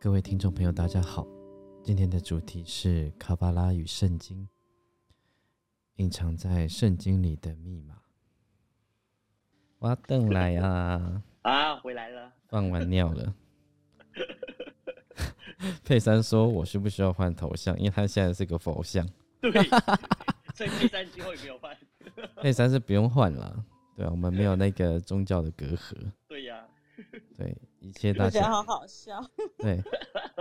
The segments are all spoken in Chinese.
各位听众朋友，大家好。今天的主题是卡巴拉与圣经，隐藏在圣经里的密码。我邓来啊！啊，回来了，放完尿了。佩珊说：“我需不需要换头像？因为他现在是个佛像。”对，所以佩珊今后也没有换。佩珊是不用换了，对啊，我们没有那个宗教的隔阂。对呀。对，一切大家。好好笑。对，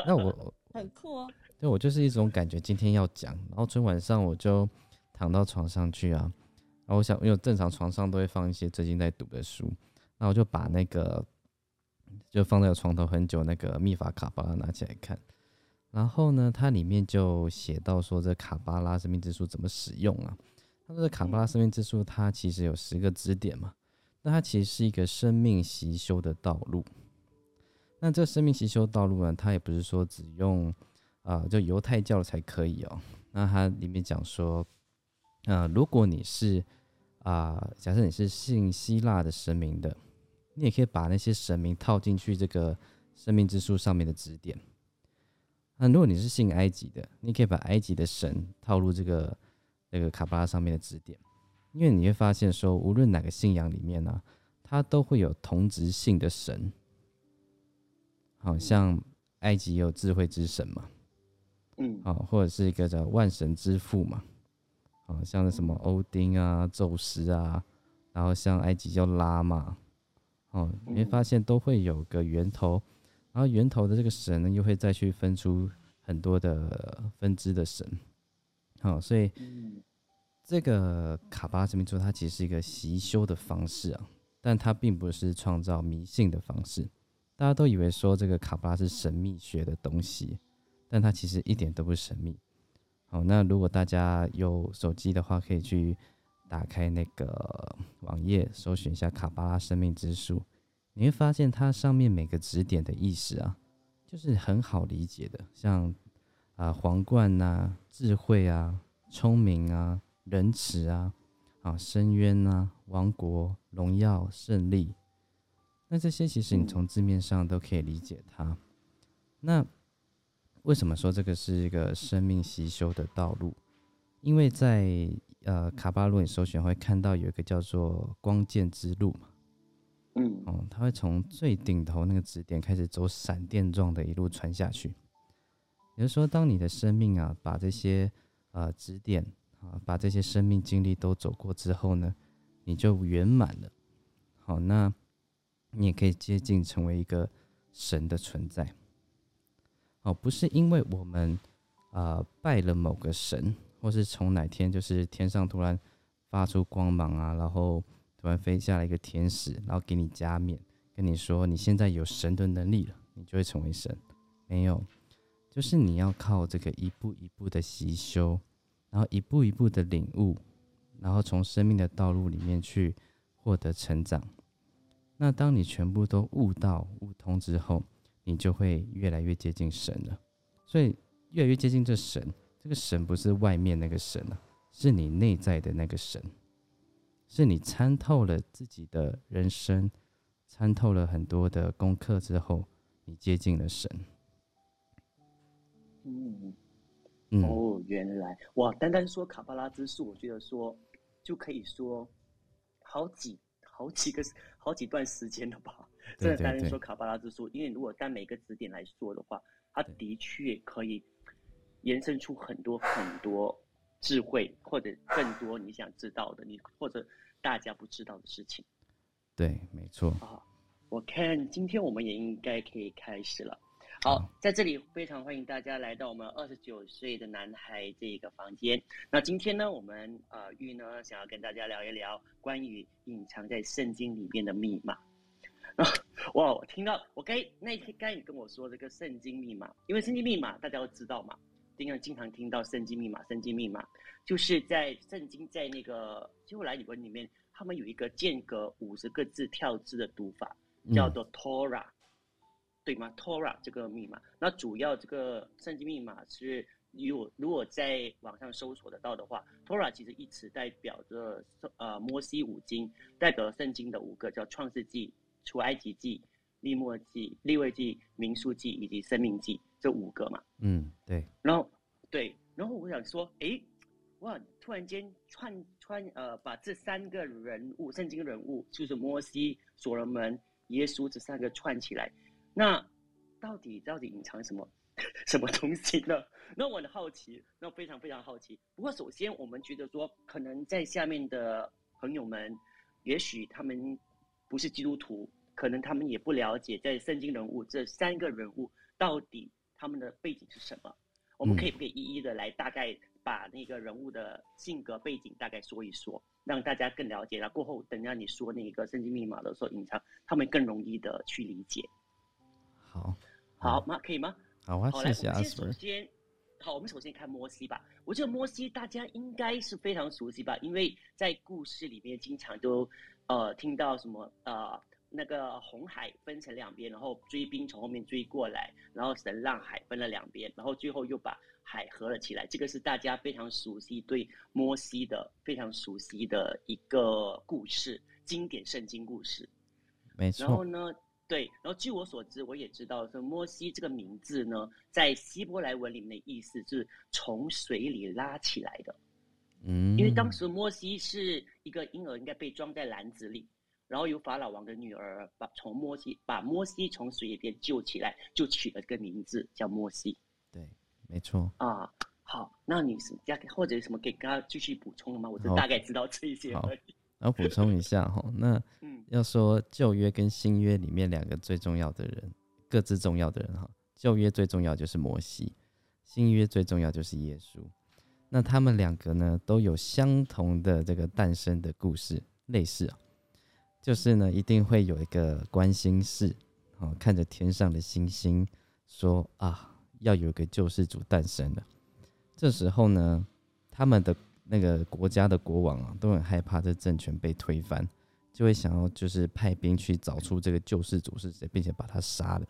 那我 很酷哦。对，我就是一种感觉，今天要讲，然后昨天晚上我就躺到床上去啊，然后我想，因为正常床上都会放一些最近在读的书，那我就把那个就放在床头很久那个秘法卡巴拉拿起来看，然后呢，它里面就写到说这卡巴拉生命之书怎么使用啊？他说这卡巴拉生命之书它其实有十个支点嘛。那它其实是一个生命习修的道路。那这生命习修道路呢，它也不是说只用啊，就犹太教才可以哦。那它里面讲说，呃，如果你是啊，假设你是信希腊的神明的，你也可以把那些神明套进去这个生命之书上面的指点。那如果你是信埃及的，你可以把埃及的神套入这个那个卡巴拉上面的指点。因为你会发现，说无论哪个信仰里面呢，它都会有同质性的神，好像埃及有智慧之神嘛，嗯，啊，或者是一个叫万神之父嘛，好像什么欧丁啊、宙斯啊，然后像埃及叫拉嘛，哦，你会发现都会有个源头，然后源头的这个神呢，又会再去分出很多的分支的神，好，所以。这个卡巴拉生命之它其实是一个习修的方式啊，但它并不是创造迷信的方式。大家都以为说这个卡巴拉是神秘学的东西，但它其实一点都不神秘。好，那如果大家有手机的话，可以去打开那个网页，搜寻一下卡巴拉生命之树，你会发现它上面每个指点的意思啊，就是很好理解的，像啊皇冠呐、智慧啊、聪明啊。仁慈啊，啊，深渊啊，王国、荣耀、胜利，那这些其实你从字面上都可以理解它。那为什么说这个是一个生命习修的道路？因为在呃卡巴洛你首选会看到有一个叫做光剑之路嘛，嗯，哦，它会从最顶头那个指点开始走闪电状的一路传下去。也就是说，当你的生命啊，把这些呃指点。啊，把这些生命经历都走过之后呢，你就圆满了。好，那你也可以接近成为一个神的存在。哦，不是因为我们啊拜了某个神，或是从哪天就是天上突然发出光芒啊，然后突然飞下来一个天使，然后给你加冕，跟你说你现在有神的能力了，你就会成为神。没有，就是你要靠这个一步一步的习修。然后一步一步的领悟，然后从生命的道路里面去获得成长。那当你全部都悟到悟通之后，你就会越来越接近神了。所以越来越接近这神，这个神不是外面那个神啊，是你内在的那个神，是你参透了自己的人生，参透了很多的功课之后，你接近了神。嗯。哦，原来哇！单单说卡巴拉之术，我觉得说就可以说好几好几个好几段时间了吧。真的单单说卡巴拉之术，因为如果单每个指点来说的话，它的确可以延伸出很多很多智慧，或者更多你想知道的，你或者大家不知道的事情。对，没错。啊，我看今天我们也应该可以开始了。好，在这里非常欢迎大家来到我们二十九岁的男孩这个房间。那今天呢，我们呃玉呢想要跟大家聊一聊关于隐藏在圣经里面的密码。哇，我听到我该那天该你跟我说这个圣经密码，因为圣经密码大家都知道嘛，经常经常听到圣经密码，圣经密码就是在圣经在那个希伯来语文里面，他们有一个间隔五十个字跳字的读法，叫做 Torah。对吗？Torah 这个密码，那主要这个圣经密码是如果如果在网上搜索得到的话，Torah 其实一词代表着呃摩西五经，代表圣经的五个叫创世纪、出埃及记、利末记、利未记、民数记以及生命记这五个嘛。嗯，对。然后对，然后我想说，哎，哇，突然间串串呃，把这三个人物，圣经人物就是摩西、所罗门、耶稣这三个串起来，那到底到底隐藏什么？什么东西呢？那我很好奇，那非常非常好奇。不过首先，我们觉得说，可能在下面的朋友们，也许他们不是基督徒，可能他们也不了解在圣经人物这三个人物到底他们的背景是什么。我们可以不可以一一的来大概把那个人物的性格背景大概说一说，让大家更了解。然后过后等下你说那个圣经密码的时候，隐藏他们更容易的去理解。好，好吗？可以吗？好啊，谢谢阿 Sir。首先，好，我们首先看摩西吧。我觉得摩西大家应该是非常熟悉吧，因为在故事里面经常都呃听到什么呃那个红海分成两边，然后追兵从后面追过来，然后神让海分了两边，然后最后又把海合了起来。这个是大家非常熟悉对摩西的非常熟悉的一个故事，经典圣经故事。没错。然后呢？对，然后据我所知，我也知道说摩西这个名字呢，在希伯来文里面的意思是从水里拉起来的。嗯，因为当时摩西是一个婴儿，应该被装在篮子里，然后由法老王的女儿把从摩西把摩西从水里边救起来，就取了个名字叫摩西。对，没错。啊，好，那你是加或者什么给他继续补充的吗？我就大概知道这些而已。然后补充一下哈，那要说旧约跟新约里面两个最重要的人，各自重要的人哈。旧约最重要就是摩西，新约最重要就是耶稣。那他们两个呢，都有相同的这个诞生的故事，类似啊，就是呢一定会有一个关心事，哦，看着天上的星星，说啊，要有个救世主诞生了。这时候呢，他们的。那个国家的国王啊，都很害怕这政权被推翻，就会想要就是派兵去找出这个救世主是谁，并且把他杀了。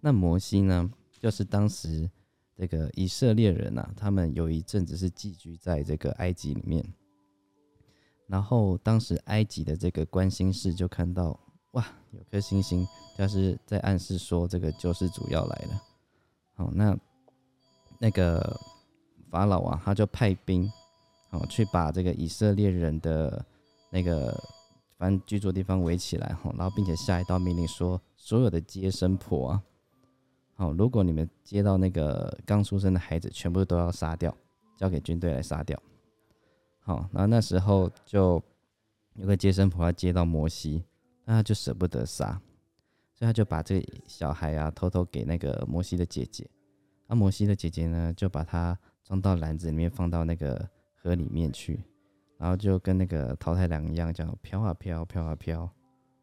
那摩西呢，就是当时这个以色列人呐，他们有一阵子是寄居在这个埃及里面，然后当时埃及的这个关心事就看到，哇，有颗星星，就是在暗示说这个救世主要来了。好，那那个。法老啊，他就派兵，哦，去把这个以色列人的那个反正居住地方围起来，哈，然后并且下一道命令说，所有的接生婆啊，好，如果你们接到那个刚出生的孩子，全部都要杀掉，交给军队来杀掉。好，然后那时候就有个接生婆要接到摩西，那他就舍不得杀，所以他就把这小孩啊偷偷给那个摩西的姐姐，那摩西的姐姐呢就把他。装到篮子里面，放到那个河里面去，然后就跟那个淘汰郎一样，这样飘啊飘，飘啊飘，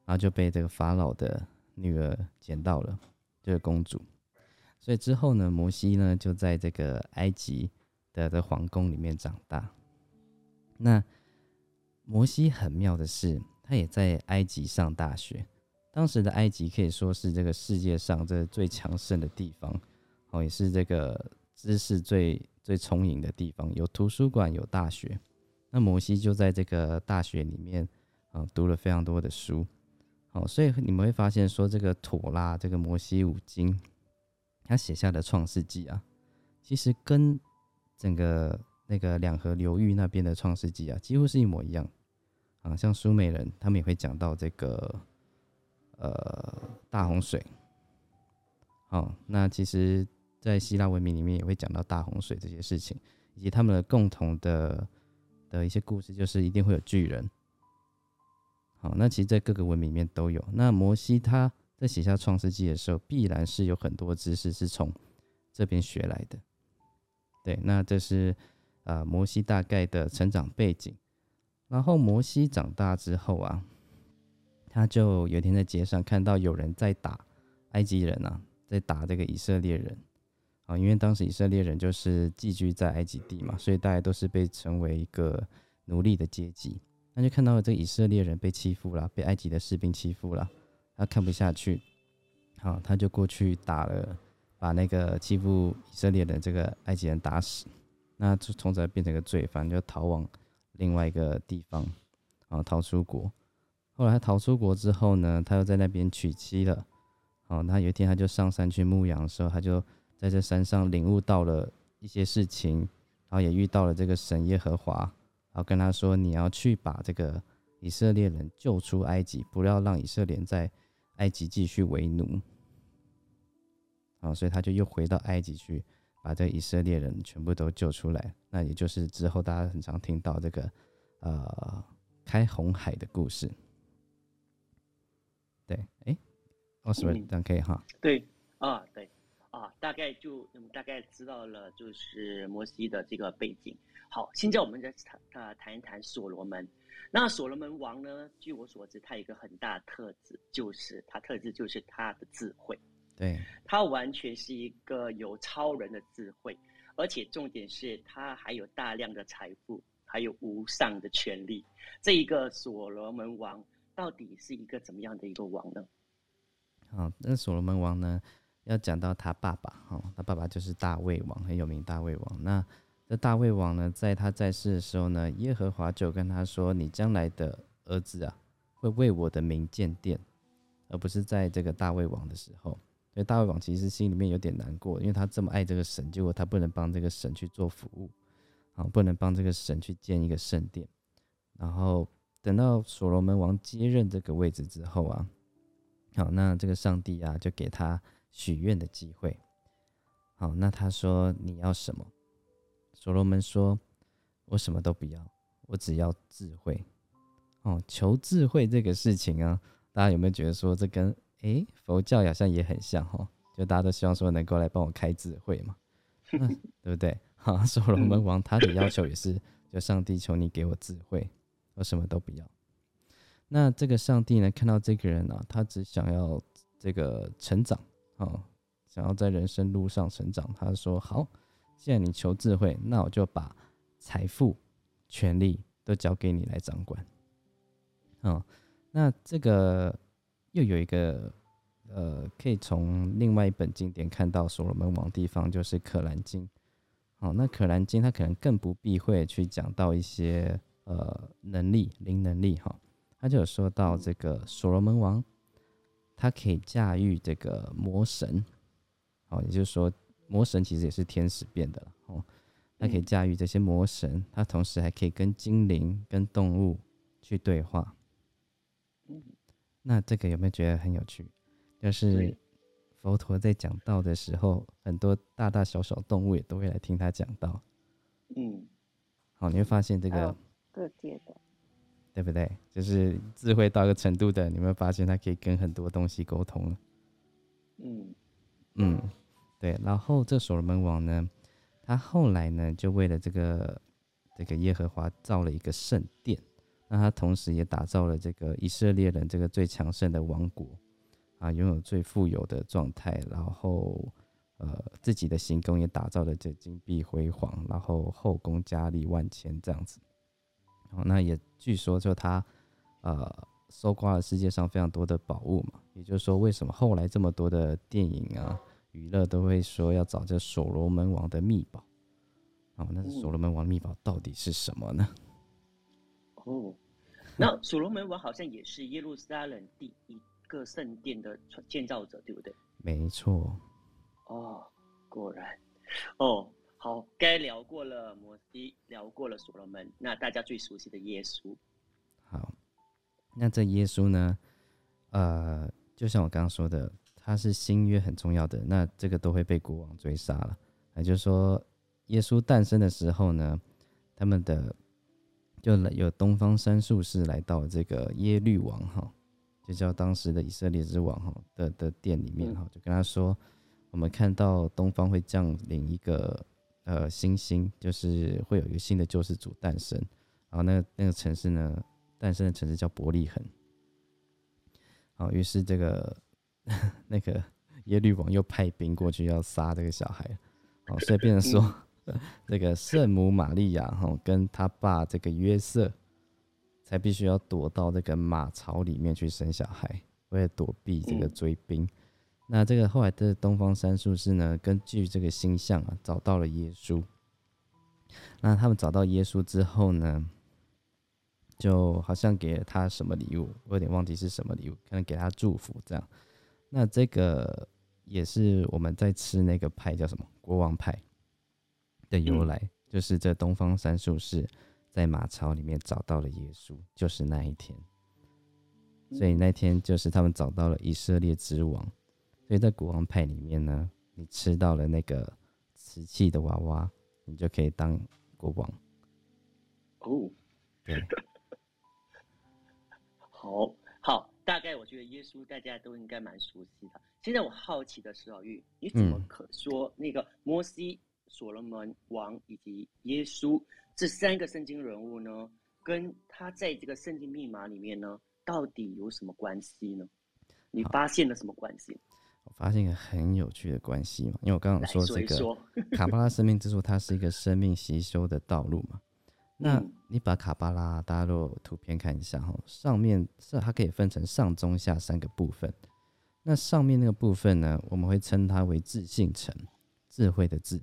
然后就被这个法老的女儿捡到了，就是公主。所以之后呢，摩西呢就在这个埃及的的皇宫里面长大。那摩西很妙的是，他也在埃及上大学。当时的埃及可以说是这个世界上这最强盛的地方，哦，也是这个知识最。最充盈的地方有图书馆，有大学。那摩西就在这个大学里面啊，读了非常多的书。好，所以你们会发现说，这个妥拉，这个摩西五经，他写下的创世纪啊，其实跟整个那个两河流域那边的创世纪啊，几乎是一模一样。啊，像苏美人，他们也会讲到这个呃大洪水。好，那其实。在希腊文明里面也会讲到大洪水这些事情，以及他们的共同的的一些故事，就是一定会有巨人。好，那其实，在各个文明里面都有。那摩西他在写下创世纪的时候，必然是有很多知识是从这边学来的。对，那这是啊摩西大概的成长背景。然后摩西长大之后啊，他就有一天在街上看到有人在打埃及人啊，在打这个以色列人。啊，因为当时以色列人就是寄居在埃及地嘛，所以大家都是被称为一个奴隶的阶级。那就看到了这个以色列人被欺负了，被埃及的士兵欺负了，他看不下去，好，他就过去打了，把那个欺负以色列的这个埃及人打死，那就从此变成一个罪犯，就逃往另外一个地方，啊，逃出国。后来他逃出国之后呢，他又在那边娶妻了。哦，那有一天他就上山去牧羊的时候，他就在这山上领悟到了一些事情，然后也遇到了这个神耶和华，然后跟他说：“你要去把这个以色列人救出埃及，不要让以色列在埃及继续为奴。”啊，所以他就又回到埃及去，把这以色列人全部都救出来。那也就是之后大家很常听到这个呃开红海的故事。对，哎。我，是不是这样可以哈？对，啊，对，啊，大概就嗯，大概知道了，就是摩西的这个背景。好，现在我们再谈啊，谈一谈所罗门。那所罗门王呢？据我所知，他有一个很大的特质，就是他特质就是他的智慧。对，他完全是一个有超人的智慧，而且重点是他还有大量的财富，还有无上的权利。这一个所罗门王到底是一个怎么样的一个王呢？好，那所罗门王呢？要讲到他爸爸，哈，他爸爸就是大卫王，很有名。大卫王，那这大卫王呢，在他在世的时候呢，耶和华就跟他说：“你将来的儿子啊，会为我的名建殿，而不是在这个大卫王的时候。”所以大卫王其实心里面有点难过，因为他这么爱这个神，结果他不能帮这个神去做服务，啊，不能帮这个神去建一个圣殿。然后等到所罗门王接任这个位置之后啊。好，那这个上帝啊，就给他许愿的机会。好，那他说你要什么？所罗门说：“我什么都不要，我只要智慧。”哦，求智慧这个事情啊，大家有没有觉得说这跟诶佛教好像也很像哈？就大家都希望说能够来帮我开智慧嘛，对不对？哈，所罗门王他的要求也是，就上帝求你给我智慧，我什么都不要。那这个上帝呢，看到这个人呢，他只想要这个成长啊，想要在人生路上成长。他说：“好，既然你求智慧，那我就把财富、权力都交给你来掌管。”啊，那这个又有一个呃，可以从另外一本经典看到所罗门王地方，就是《可兰经》。好，那《可兰经》它可能更不避讳去讲到一些呃能力、灵能力哈。他就有说到这个所罗门王，他可以驾驭这个魔神，哦，也就是说魔神其实也是天使变的哦。他可以驾驭这些魔神，他同时还可以跟精灵、跟动物去对话。那这个有没有觉得很有趣？就是佛陀在讲道的时候，很多大大小小动物也都会来听他讲道。嗯，好，你会发现这个各界的。对不对？就是智慧到一个程度的，你会发现他可以跟很多东西沟通了。嗯嗯，对。然后这所罗门王呢，他后来呢，就为了这个这个耶和华造了一个圣殿，那他同时也打造了这个以色列人这个最强盛的王国啊，拥有最富有的状态，然后呃自己的行宫也打造的这金碧辉煌，然后后宫佳丽万千这样子。哦，那也据说就他，呃，搜刮了世界上非常多的宝物嘛。也就是说，为什么后来这么多的电影啊、娱乐都会说要找这所罗门王的秘宝？哦，那所罗门王秘宝到底是什么呢？哦，那所罗门王好像也是耶路撒冷第一个圣殿的建造者，对不对？没错。哦，果然。哦。好，该聊过了摩西，聊过了所罗门，那大家最熟悉的耶稣。好，那这耶稣呢？呃，就像我刚刚说的，他是新约很重要的，那这个都会被国王追杀了。也就是说，耶稣诞生的时候呢，他们的就有东方三术士来到这个耶律王哈，就叫当时的以色列之王哈的的殿里面哈，就跟他说，我们看到东方会降临一个。呃，星星就是会有一个新的救世主诞生，然后那个那个城市呢，诞生的城市叫伯利恒。好，于是这个 那个耶律王又派兵过去要杀这个小孩，好，所以变成说 这个圣母玛利亚哈跟他爸这个约瑟，才必须要躲到这个马槽里面去生小孩，为了躲避这个追兵。那这个后来的东方三术士呢，根据这个星象啊，找到了耶稣。那他们找到耶稣之后呢，就好像给了他什么礼物，我有点忘记是什么礼物，可能给他祝福这样。那这个也是我们在吃那个派叫什么国王派的由来，就是这东方三术士在马槽里面找到了耶稣，就是那一天。所以那天就是他们找到了以色列之王。所以在国王派里面呢，你吃到了那个瓷器的娃娃，你就可以当国王。哦，对，好好，大概我觉得耶稣大家都应该蛮熟悉的。现在我好奇的是，老玉，你怎么可说那个摩西、所罗门王以及耶稣这三个圣经人物呢，跟他在这个圣经密码里面呢，到底有什么关系呢？你发现了什么关系？我发现一个很有趣的关系嘛，因为我刚刚说这个 卡巴拉生命之树，它是一个生命吸收的道路嘛。那你把卡巴拉大家都图片看一下哈，上面是它可以分成上中下三个部分。那上面那个部分呢，我们会称它为自信层，智慧的智。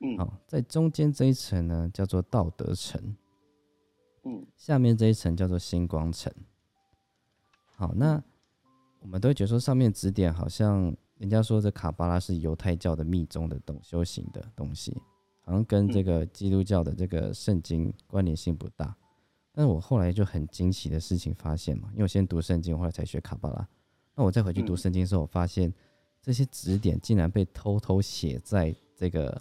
嗯，好，在中间这一层呢，叫做道德层。嗯，下面这一层叫做星光层。好，那。我们都会觉得说，上面指点好像人家说这卡巴拉是犹太教的密宗的东修行的东西，好像跟这个基督教的这个圣经关联性不大。但是我后来就很惊奇的事情发现嘛，因为我先读圣经，后来才学卡巴拉。那我再回去读圣经的时候，我发现这些指点竟然被偷偷写在这个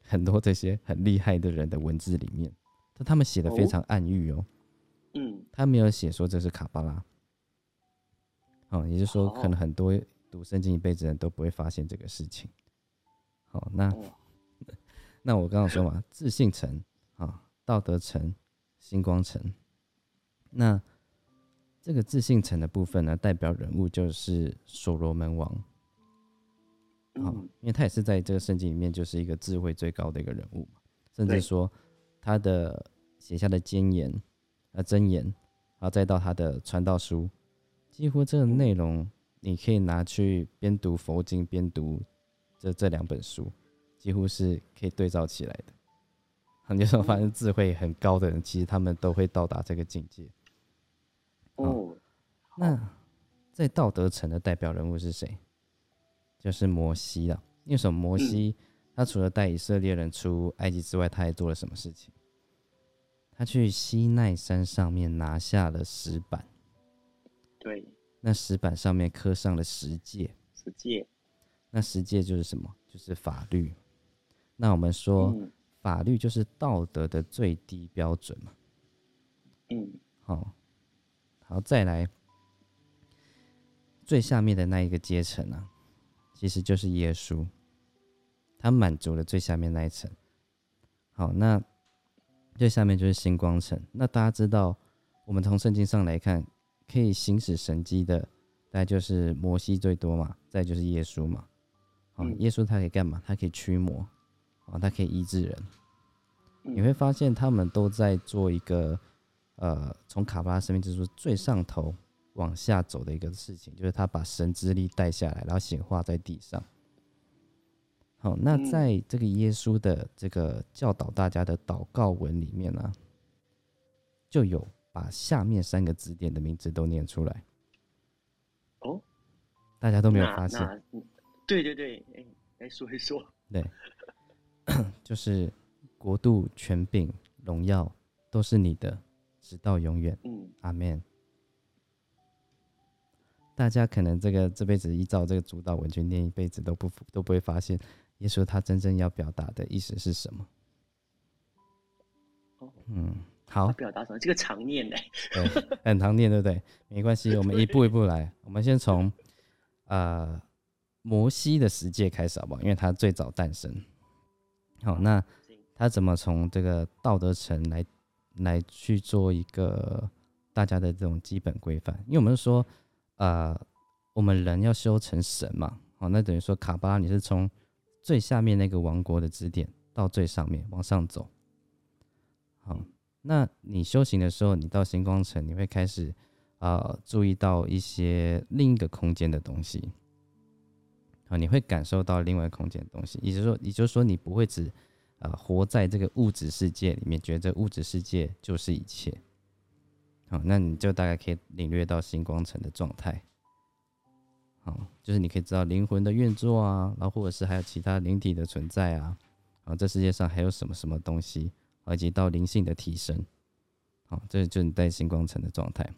很多这些很厉害的人的文字里面，但他们写的非常暗喻哦。嗯，他没有写说这是卡巴拉。哦，也就是说，可能很多读圣经一辈子人都不会发现这个事情。好，那 那我刚刚说嘛，自信层啊，道德层，星光层。那这个自信层的部分呢，代表人物就是所罗门王。好，因为他也是在这个圣经里面就是一个智慧最高的一个人物嘛，甚至说他的写下的箴言啊箴言，然后再到他的传道书。几乎这个内容，你可以拿去边读佛经边读这这两本书，几乎是可以对照起来的。很多时候发现智慧很高的人，其实他们都会到达这个境界。哦，那在道德层的代表人物是谁？就是摩西了。因为什么？摩西他除了带以色列人出埃及之外，他还做了什么事情？他去西奈山上面拿下了石板。对，那石板上面刻上了十诫，十诫，那十诫就是什么？就是法律。那我们说，法律就是道德的最低标准嘛。嗯，好，好，再来，最下面的那一个阶层啊，其实就是耶稣，他满足了最下面那一层。好，那最下面就是星光层。那大家知道，我们从圣经上来看。可以行使神迹的，大概就是摩西最多嘛，再就是耶稣嘛。好，耶稣他可以干嘛？他可以驱魔，啊，他可以医治人。你会发现他们都在做一个，呃，从卡巴拉生命之树最上头往下走的一个事情，就是他把神之力带下来，然后显化在地上。好，那在这个耶稣的这个教导大家的祷告文里面呢，就有。把下面三个字典的名字都念出来。哦，大家都没有发现。对对对，哎，来说一说。对，就是国度、权柄、荣耀都是你的，直到永远。嗯，阿门。大家可能这个这辈子依照这个主导文去念一辈子都不都不会发现，耶稣他真正要表达的意思是什么。哦，嗯。好，表达什么？这个常念的，对，很常念，对不对？没关系，我们一步一步来。我们先从 呃摩西的世界开始，好不好？因为他最早诞生。好，那他怎么从这个道德层来来去做一个大家的这种基本规范？因为我们说，呃，我们人要修成神嘛。好，那等于说卡巴拉你是从最下面那个王国的支点到最上面往上走。好。那你修行的时候，你到星光城，你会开始啊注意到一些另一个空间的东西。啊，你会感受到另外空间的东西。也就是说，也就是说，你不会只呃活在这个物质世界里面，觉得物质世界就是一切。好，那你就大概可以领略到星光城的状态。好，就是你可以知道灵魂的运作啊，然后或者是还有其他灵体的存在啊，啊，这世界上还有什么什么东西，以及到灵性的提升。好，这就是你在星光层的状态。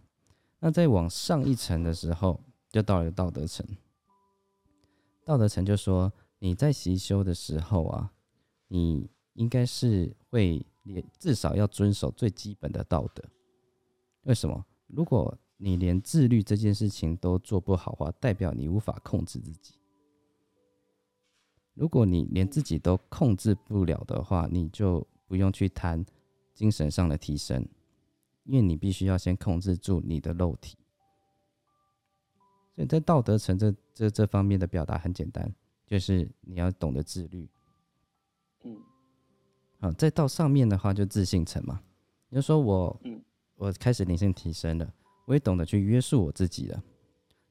那再往上一层的时候，就到了道德层。道德层就说你在习修的时候啊，你应该是会也至少要遵守最基本的道德。为什么？如果你连自律这件事情都做不好话，代表你无法控制自己。如果你连自己都控制不了的话，你就不用去谈精神上的提升，因为你必须要先控制住你的肉体。所以在道德层这这这方面的表达很简单，就是你要懂得自律。嗯，好，再到上面的话就自信层嘛，你就说我，我开始灵性提升了，我也懂得去约束我自己了。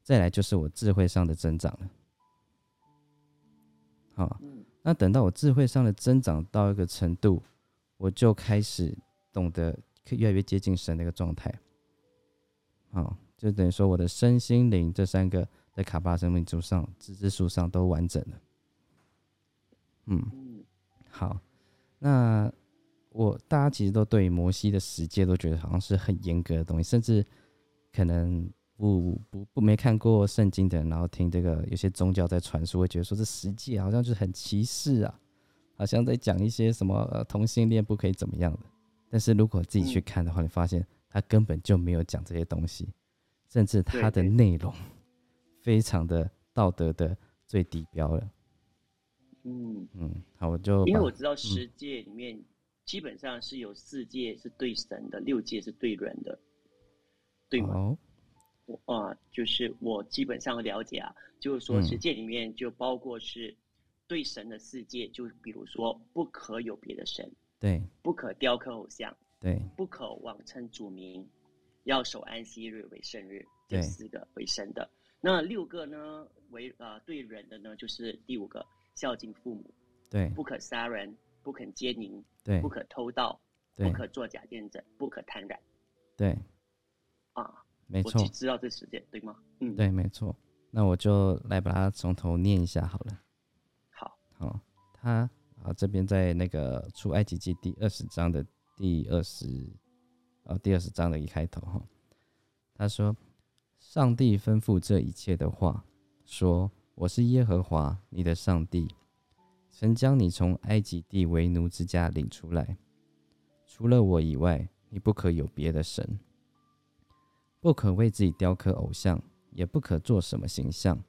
再来就是我智慧上的增长了。好，那等到我智慧上的增长到一个程度，我就开始懂得越来越接近神的一个状态。好。就等于说，我的身心灵这三个在卡巴生命柱上、资质树上都完整了。嗯，好，那我大家其实都对摩西的十诫都觉得好像是很严格的东西，甚至可能不不不没看过圣经的人，然后听这个有些宗教在传说，会觉得说这十诫好像就是很歧视啊，好像在讲一些什么呃同性恋不可以怎么样的。但是如果自己去看的话，你发现他根本就没有讲这些东西。甚至他的内容非常的道德的最低标了。嗯嗯，好，我就因为我知道十诫里面基本上是有四诫是对神的，六诫是对人的，对吗？我啊，就是我基本上了解啊，就是说十诫里面就包括是对神的世界，就比如说不可有别的神，对，不可雕刻偶像，对，不可妄称主名。要守安息日为圣日，这四个为神的。那六个呢？为呃对人的呢，就是第五个孝敬父母，对，不可杀人，不可奸淫，对，不可偷盗，不可作假见证，不可贪婪。对，啊，没错，知道这十件对吗？嗯，对，没错。那我就来把它从头念一下好了。哦，他啊这边在那个出埃及记第二十章的第二十。啊，第二十章的一开头哈，他说：“上帝吩咐这一切的话，说我是耶和华你的上帝，曾将你从埃及地为奴之家领出来。除了我以外，你不可有别的神，不可为自己雕刻偶像，也不可做什么形象，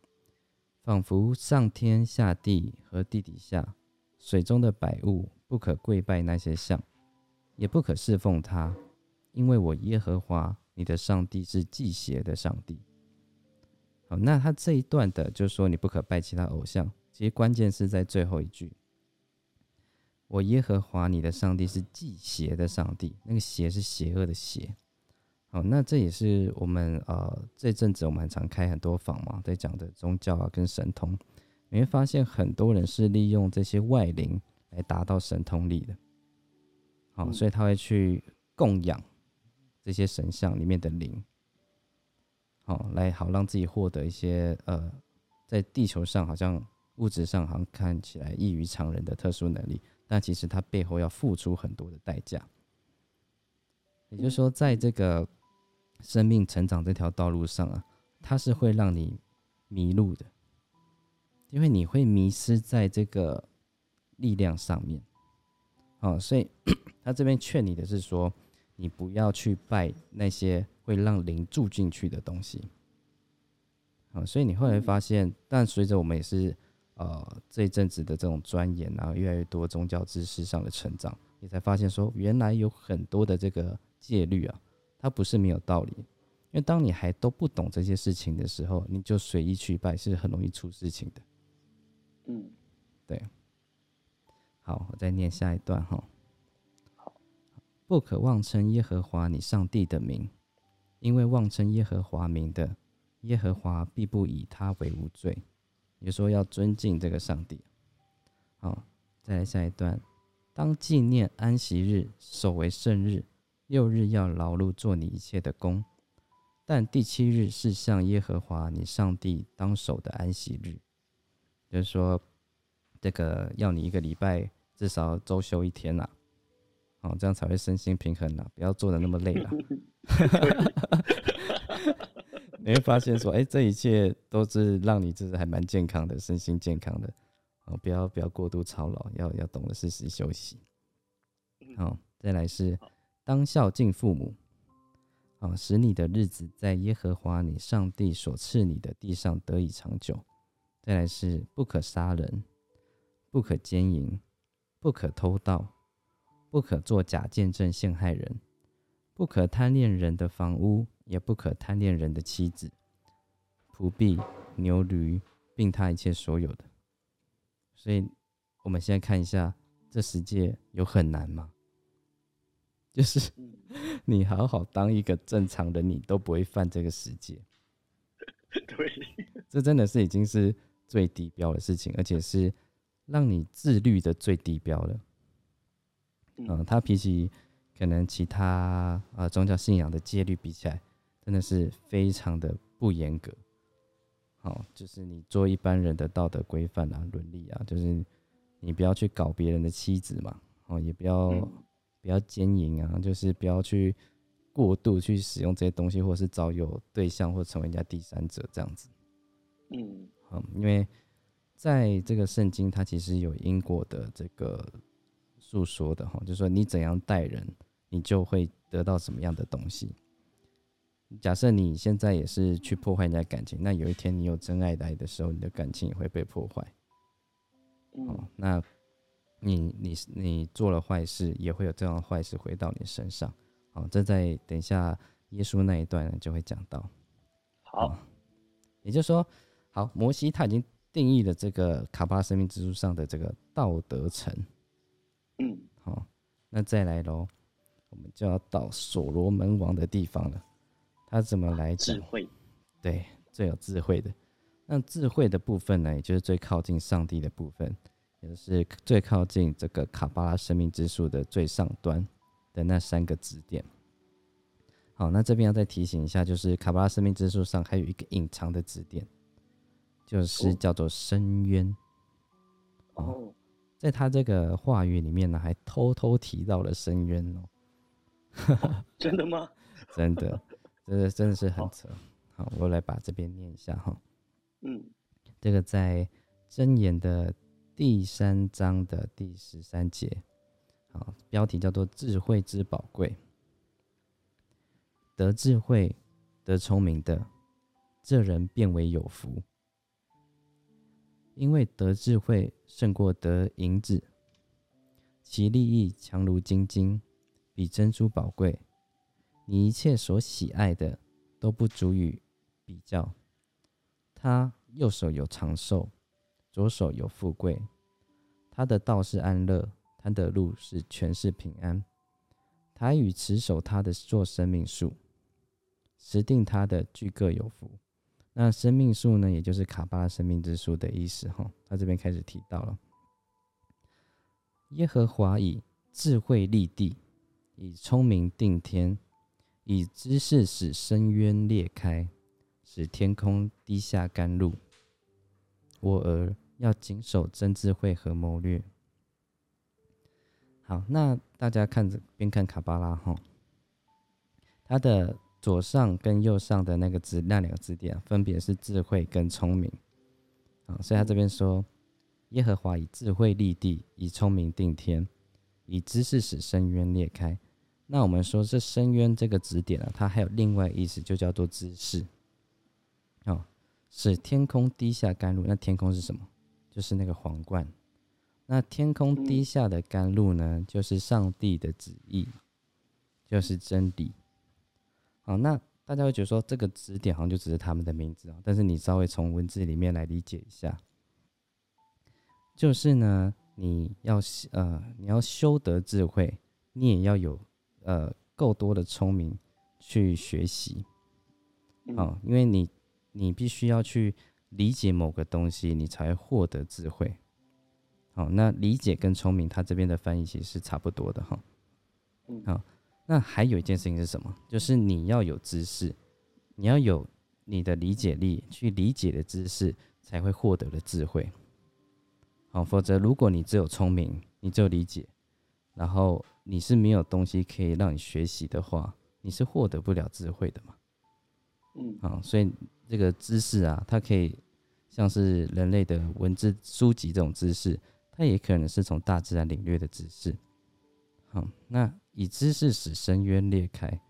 仿佛上天下地和地底下水中的百物，不可跪拜那些像，也不可侍奉他。”因为我耶和华你的上帝是祭邪的上帝。好，那他这一段的，就说你不可拜其他偶像。其实关键是在最后一句：我耶和华你的上帝是祭邪的上帝。那个邪是邪恶的邪。好，那这也是我们呃这阵子我们常开很多房嘛，在讲的宗教啊跟神通，你会发现很多人是利用这些外灵来达到神通力的。好，所以他会去供养。这些神像里面的灵，好来好让自己获得一些呃，在地球上好像物质上好像看起来异于常人的特殊能力，但其实他背后要付出很多的代价。也就是说，在这个生命成长这条道路上啊，它是会让你迷路的，因为你会迷失在这个力量上面。啊，所以 他这边劝你的是说。你不要去拜那些会让灵住进去的东西，啊，所以你后来发现，但随着我们也是呃这一阵子的这种钻研啊，越来越多宗教知识上的成长，你才发现说，原来有很多的这个戒律啊，它不是没有道理。因为当你还都不懂这些事情的时候，你就随意去拜，是很容易出事情的。嗯，对。好，我再念下一段哈。不可妄称耶和华你上帝的名，因为妄称耶和华名的，耶和华必不以他为无罪。也说要尊敬这个上帝。好，再来下一段，当纪念安息日，守为圣日，六日要劳碌做你一切的工，但第七日是向耶和华你上帝当守的安息日，就是说，这个要你一个礼拜至少周休一天呐。哦，这样才会身心平衡呐，不要做的那么累了。你会发现说，哎，这一切都是让你自己还蛮健康的，身心健康的。哦，不要不要过度操劳，要要懂得适时休息。好，再来是当孝敬父母，啊，使你的日子在耶和华你上帝所赐你的地上得以长久。再来是不可杀人，不可奸淫，不可偷盗。不可作假见证陷害人，不可贪恋人的房屋，也不可贪恋人的妻子、仆婢、牛驴，并他一切所有的。所以，我们现在看一下，这世界有很难吗？就是你好好当一个正常的，你都不会犯这个世界。对，这真的是已经是最低标的事情，而且是让你自律的最低标了。嗯，他比起可能其他呃宗教信仰的戒律比起来，真的是非常的不严格。好，就是你做一般人的道德规范啊、伦理啊，就是你不要去搞别人的妻子嘛，哦，也不要不要奸淫啊，就是不要去过度去使用这些东西，或者是找有对象或成为人家第三者这样子。嗯，好，因为在这个圣经，它其实有因果的这个。诉说的哈，就是说你怎样待人，你就会得到什么样的东西。假设你现在也是去破坏人家感情，那有一天你有真爱来的时候，你的感情也会被破坏。哦，那你你你做了坏事，也会有这样的坏事回到你身上。好，这在等一下耶稣那一段就会讲到。好，也就是说，好，摩西他已经定义了这个卡巴生命之书上的这个道德城。嗯，好，那再来喽，我们就要到所罗门王的地方了。他怎么来智慧？对，最有智慧的。那智慧的部分呢，也就是最靠近上帝的部分，也就是最靠近这个卡巴拉生命之树的最上端的那三个支点。好，那这边要再提醒一下，就是卡巴拉生命之树上还有一个隐藏的支点，就是叫做深渊。哦。在他这个话语里面呢，还偷偷提到了深渊哦。真的吗？真的，真的真的是很扯。好，我来把这边念一下哈。嗯，这个在箴言的第三章的第十三节，好，标题叫做“智慧之宝贵”。得智慧、得聪明的，这人变为有福。因为得智慧胜过得银子，其利益强如金金，比珍珠宝贵。你一切所喜爱的都不足以比较。他右手有长寿，左手有富贵。他的道是安乐，他的路是全是平安。他与持守他的做生命树，持定他的俱各有福。那生命树呢，也就是卡巴拉生命之树的意思哈。他这边开始提到了，耶和华以智慧立地，以聪明定天，以知识使深渊裂开，使天空滴下甘露。我儿要谨守真智慧和谋略。好，那大家看着边看卡巴拉哈，他的。左上跟右上的那个字，那两个字典分别是智慧跟聪明啊，所以他这边说，耶和华以智慧立地，以聪明定天，以知识使深渊裂开。那我们说这深渊这个指点啊，它还有另外意思，就叫做知识哦，使天空滴下甘露。那天空是什么？就是那个皇冠。那天空滴下的甘露呢，就是上帝的旨意，就是真理。好，那大家会觉得说这个指点好像就只是他们的名字啊，但是你稍微从文字里面来理解一下，就是呢，你要呃你要修得智慧，你也要有呃够多的聪明去学习，啊，因为你你必须要去理解某个东西，你才会获得智慧。好，那理解跟聪明，它这边的翻译其实是差不多的哈。嗯好，那还有一件事情是什么？就是你要有知识，你要有你的理解力，去理解的知识，才会获得的智慧。好，否则如果你只有聪明，你只有理解，然后你是没有东西可以让你学习的话，你是获得不了智慧的嘛。嗯好，所以这个知识啊，它可以像是人类的文字书籍这种知识，它也可能是从大自然领略的知识。好，那以知识使深渊裂开，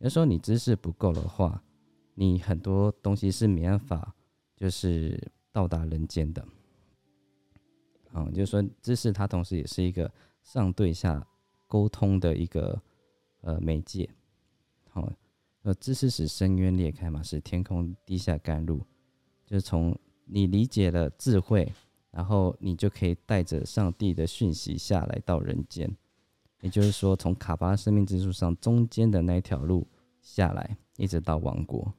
有时候你知识不够的话，你很多东西是没办法就是到达人间的。好，就是说知识它同时也是一个上对下沟通的一个呃媒介。好，呃，知识使深渊裂开嘛，使天空滴下甘露，就是从你理解了智慧，然后你就可以带着上帝的讯息下来到人间。也就是说，从卡巴生命之树上中间的那一条路下来，一直到王国。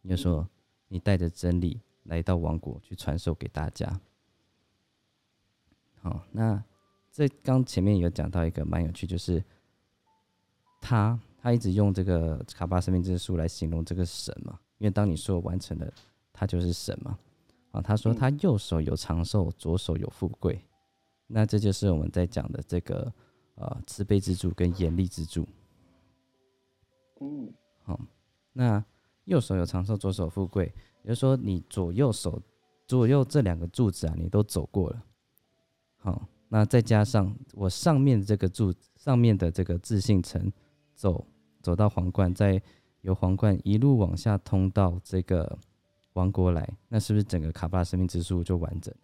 你就说，你带着真理来到王国去传授给大家。好，那这刚前面有讲到一个蛮有趣，就是他他一直用这个卡巴生命之树来形容这个神嘛，因为当你说完成了，他就是神嘛。啊，他说他右手有长寿，左手有富贵，那这就是我们在讲的这个呃慈悲之柱跟严厉之柱。嗯好、那右手有长寿，左手富贵，也就是说你左右手左右这两个柱子啊，你都走过了。好、那再加上我上面这个柱上面的这个自信层走走到皇冠，再由皇冠一路往下通到这个王国来，那是不是整个卡巴拉生命之树就完整了？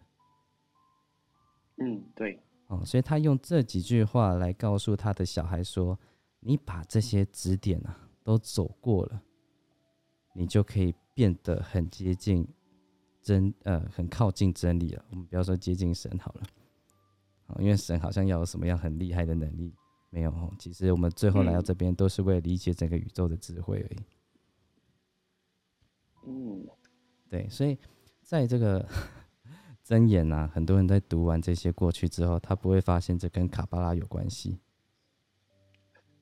嗯，对，哦，所以他用这几句话来告诉他的小孩说：“你把这些指点啊都走过了，你就可以变得很接近真呃，很靠近真理了。我们不要说接近神好了，啊，因为神好像要有什么样很厉害的能力，没有哦。其实我们最后来到这边，都是为了理解整个宇宙的智慧而已。嗯对，所以在这个 箴言啊，很多人在读完这些过去之后，他不会发现这跟卡巴拉有关系。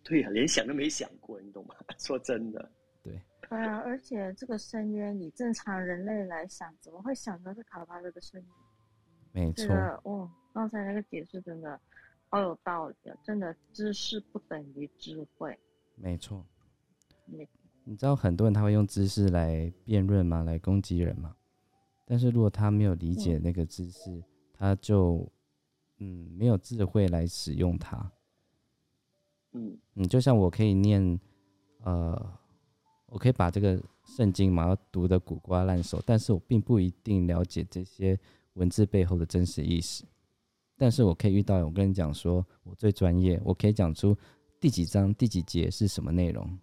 对呀、连想都没想过，你懂吗？说真的，对啊，而且这个深渊，以正常人类来想，怎么会想到是卡巴拉的深渊？没错，这个，哦，刚才那个解释真的好有道理啊！真的，知识不等于智慧。没错。没你知道很多人他会用知识来辩论嘛，来攻击人嘛。但是如果他没有理解那个知识，他就嗯没有智慧来使用它。嗯嗯，就像我可以念，呃，我可以把这个圣经嘛读得古瓜烂熟，但是我并不一定了解这些文字背后的真实意思。但是我可以遇到，我跟你讲说，我最专业，我可以讲出第几章第几节是什么内容。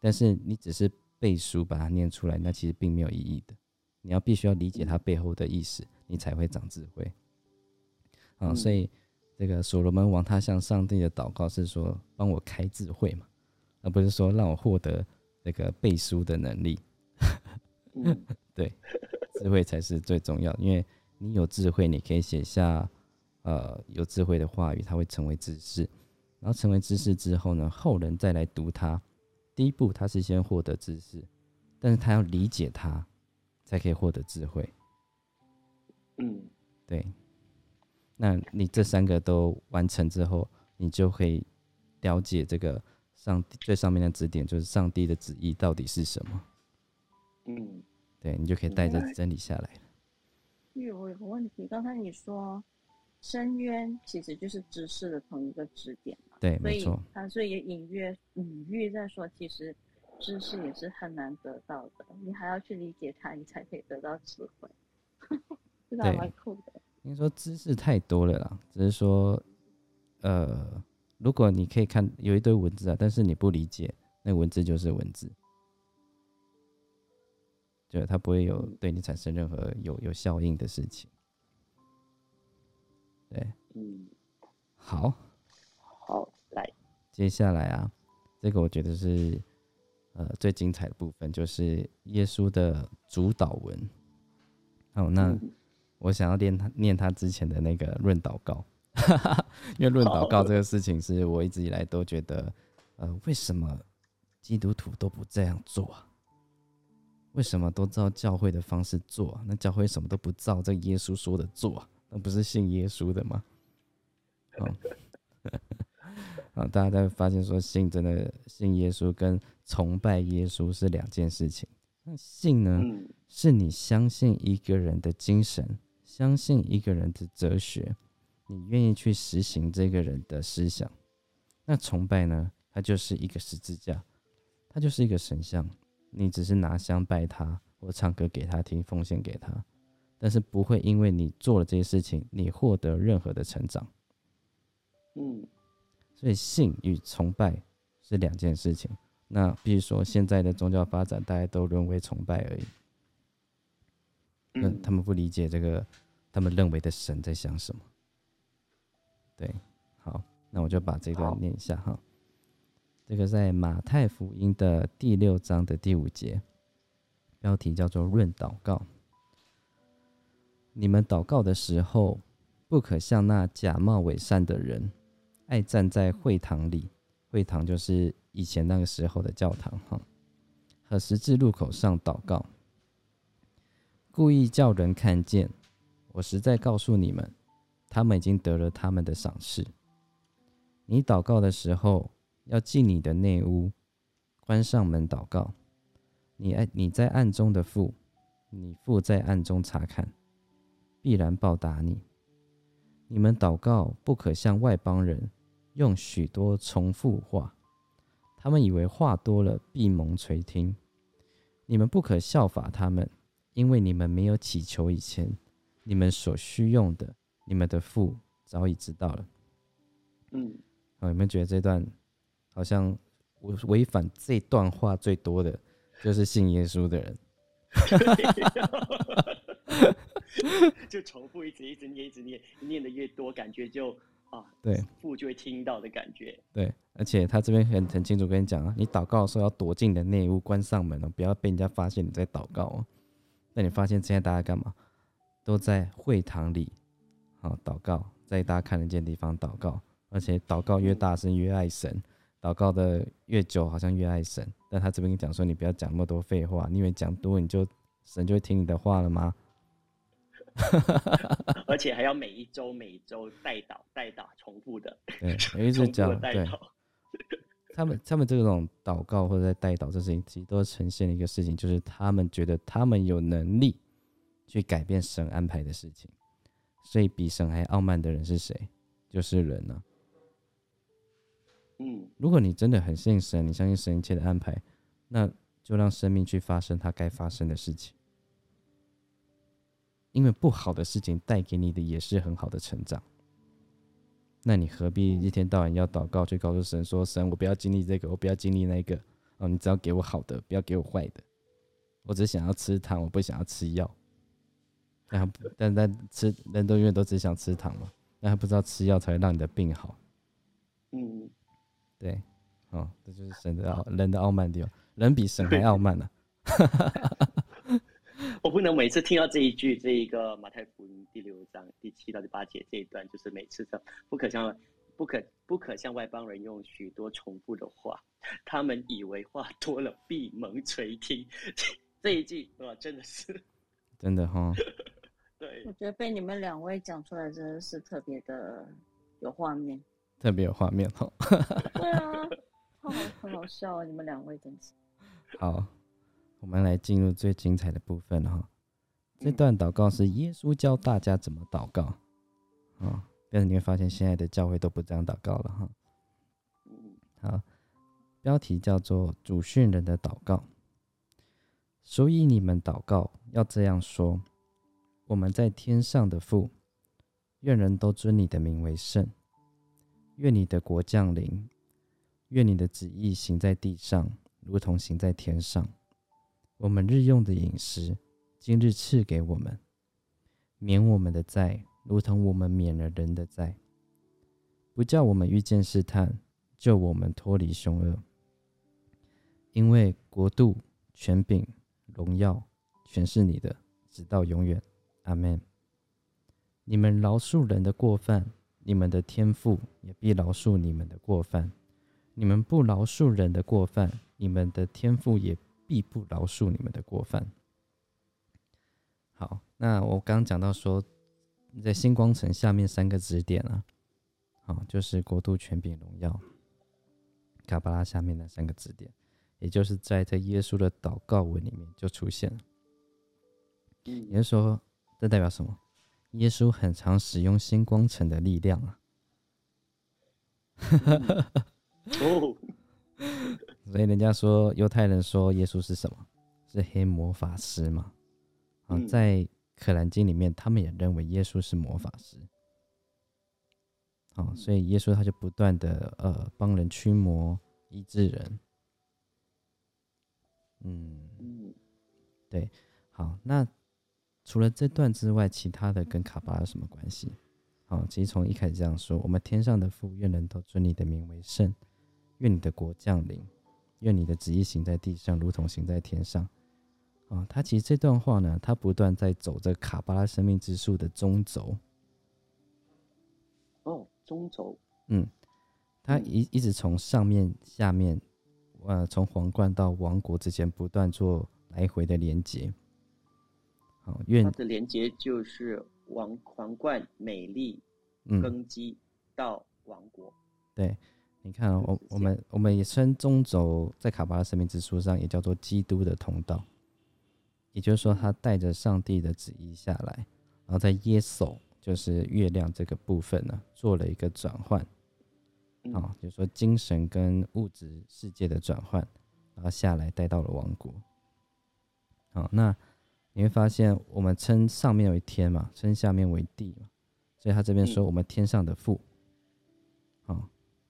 但是你只是背书把它念出来，那其实并没有意义的。你要必须要理解它背后的意思，你才会长智慧。啊，嗯所以这个所罗门王他向上帝的祷告是说，帮我开智慧嘛，而不是说让我获得这个背书的能力。对智慧才是最重要的，因为你有智慧，你可以写下呃有智慧的话语，它会成为知识。然后成为知识之后呢，后人再来读它。第一步，他是先获得知识，但是他要理解它，才可以获得智慧。嗯对，那你这三个都完成之后，你就可以了解这个上帝最上面的指点，就是上帝的旨意到底是什么。嗯对你就可以带着真理下来了。因为我有个问题，刚才你说深渊其实就是知识的同一个支点嘛，对，没错，它所以也隐约隐喻在说，其实知识也是很难得到的，你还要去理解它，你才可以得到智慧，这个还对蛮酷的。应该说知识太多了啦，只是说，呃，如果你可以看有一堆文字啊，但是你不理解，那文字就是文字，就它不会有对你产生任何有有效应的事情。对，嗯，好，接下来啊，这个我觉得是呃最精彩的部分，就是耶稣的主导文。哦，那嗯我想要念他念他之前的那个论祷告，因为论祷告这个事情是我一直以来都觉得，呃，为什么基督徒都不这样做啊？为什么都照教会的方式做啊？那教会什么都不照这耶稣说的做啊？那不是信耶稣的吗？哦，啊，大家才发现说信真的信耶稣跟崇拜耶稣是两件事情。那信呢？嗯是你相信一个人的精神，相信一个人的哲学，你愿意去实行这个人的思想。那崇拜呢？它就是一个十字架，它就是一个神像，你只是拿香拜他，或唱歌给他听，奉献给他，但是不会因为你做了这些事情，你获得任何的成长。嗯所以信与崇拜是两件事情。那比如说现在的宗教发展，大家都沦为崇拜而已。那嗯，他们不理解这个，他们认为的神在想什么。对，好，那我就把这段念一下哈。这个在马太福音的第六章的第五节，标题叫做“论祷告”。你们祷告的时候，不可像那假冒伪善的人，爱站在会堂里，会堂就是以前那个时候的教堂哈，和十字路口上祷告。故意叫人看见。我实在告诉你们，他们已经得了他们的赏赐。你祷告的时候，要进你的内屋，关上门祷告。你爱你在暗中的父，你父在暗中查看，必然报答你。你们祷告不可像外邦人，用许多重复话，他们以为话多了必蒙垂听。你们不可效法他们。因为你们没有祈求以前，你们所需用的，你们的父早已知道了。嗯，啊，有没有觉得这段好像我违反这段话最多的，就是信耶稣的人？就重复一直一直念一直念，念的越多，感觉就啊，对父就会听到的感觉。对，而且他这边很很清楚跟你讲啊，你祷告的时候要躲进你的内屋，关上门哦，不要被人家发现你在祷告哦。那你发现现在大家干嘛？都在会堂里，好祷告，在大家看得见的地方祷告，而且祷告越大声越爱神，祷告的越久好像越爱神。但他这边跟你讲说，你不要讲那么多废话，你以为讲多你就神就会听你的话了吗？而且还要每一周每一周带祷带祷重复的，对，我一直讲，对。他们他们这种祷告或者在带祷这事情，其实都呈现了一个事情，就是他们觉得他们有能力去改变神安排的事情，所以比神还傲慢的人是谁？就是人呢、嗯如果你真的很信神，你相信神一切的安排，那就让生命去发生它该发生的事情。因为不好的事情带给你的也是很好的成长。那你何必一天到晚要祷告，去告诉神说：“神，我不要经历这个，我不要经历那个。哦，你只要给我好的，不要给我坏的。我只想要吃糖，我不想要吃药。但他不但但吃人都永远都只想吃糖嘛，但他不知道吃药才会让你的病好。嗯，对，哦，这就是神的傲人的傲慢地方，人比神还傲慢呢、我不能每次听到这一句，这一个马太福音第六章第七到第八节这一段，就是每次的不可像不可不可向外邦人用许多重复的话，他们以为话多了闭门垂听。这一句哇，真的是真的哈、对我觉得被你们两位讲出来真的是特别的有画面。特别有画面哈、对啊，好很好笑啊！你们两位真是。好，我们来进入最精彩的部分了哈。这段祷告是耶稣教大家怎么祷告啊，但是你会发现现在的教会都不这样祷告了哈。嗯好，标题叫做“主训人的祷告”。所以你们祷告要这样说：我们在天上的父，愿人都尊你的名为圣。愿你的国降临，愿你的旨意行在地上，如同行在天上。我们日用的饮食，今日赐给我们，免我们的债，如同我们免了人的债，不叫我们遇见试探，救我们脱离凶恶。因为国度、权柄、荣耀，全是你的，直到永远。阿门。你们饶恕人的过犯，你们的天父也必饶恕你们的过犯；你们不饶恕人的过犯，你们的天父也必不饶恕你们的过犯。好，那我刚刚讲到说，在星光城下面三个指点啊，好，就是国度、权柄、荣耀。卡巴拉下面的三个指点，也就是在这耶稣的祷告文里面就出现了。也就是说，这代表什么？耶稣很常使用星光城的力量啊。所以人家说犹太人说耶稣是什么？是黑魔法师嘛？啊，在可兰经里面，他们也认为耶稣是魔法师。啊，所以耶稣他就不断的呃帮人驱魔医治人，嗯嗯，对，好，那除了这段之外，其他的跟卡巴有什么关系？好，其实从一开始这样说，我们天上的父，愿人都尊你的名为圣，愿你的国降临，愿你的旨意行在地上，如同行在天上。啊，他其实这段话呢，他不断在走着卡巴拉生命之树的中轴。哦中轴，嗯，他一一直从上面、下面，呃，从皇冠到王国之间不断做来回的连接。好，愿它的连接就是王皇冠、美丽、根基到王国。对，你看，我我们我们也称中轴在卡巴拉生命之书上也叫做基督的通道，也就是说，他带着上帝的旨意下来，然后在耶稣。就是月亮这个部分呢，做了一个转换，啊，就是说精神跟物质世界的转换，然后下来带到了王国。好，那你会发现，我们称上面为天嘛，称下面为地嘛，所以他这边说我们天上的父，啊，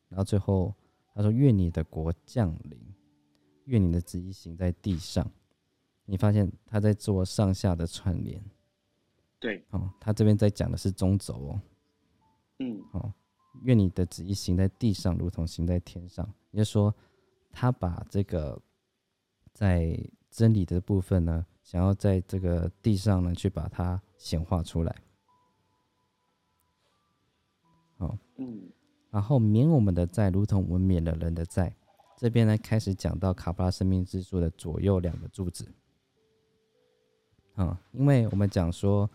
然后最后他说愿你的国降临，愿你的旨意行在地上。你发现他在做上下的串联。对，哦，他这边在讲的是中轴哦，嗯，哦，愿你的旨意行在地上，如同行在天上。也就是说，他把这个在真理的部分呢，想要在这个地上呢，去把它显化出来。好，嗯，然后免我们的债，如同我们免了人的债。这边呢，开始讲到卡巴拉生命之树的左右两个柱子。啊，因为我们讲说。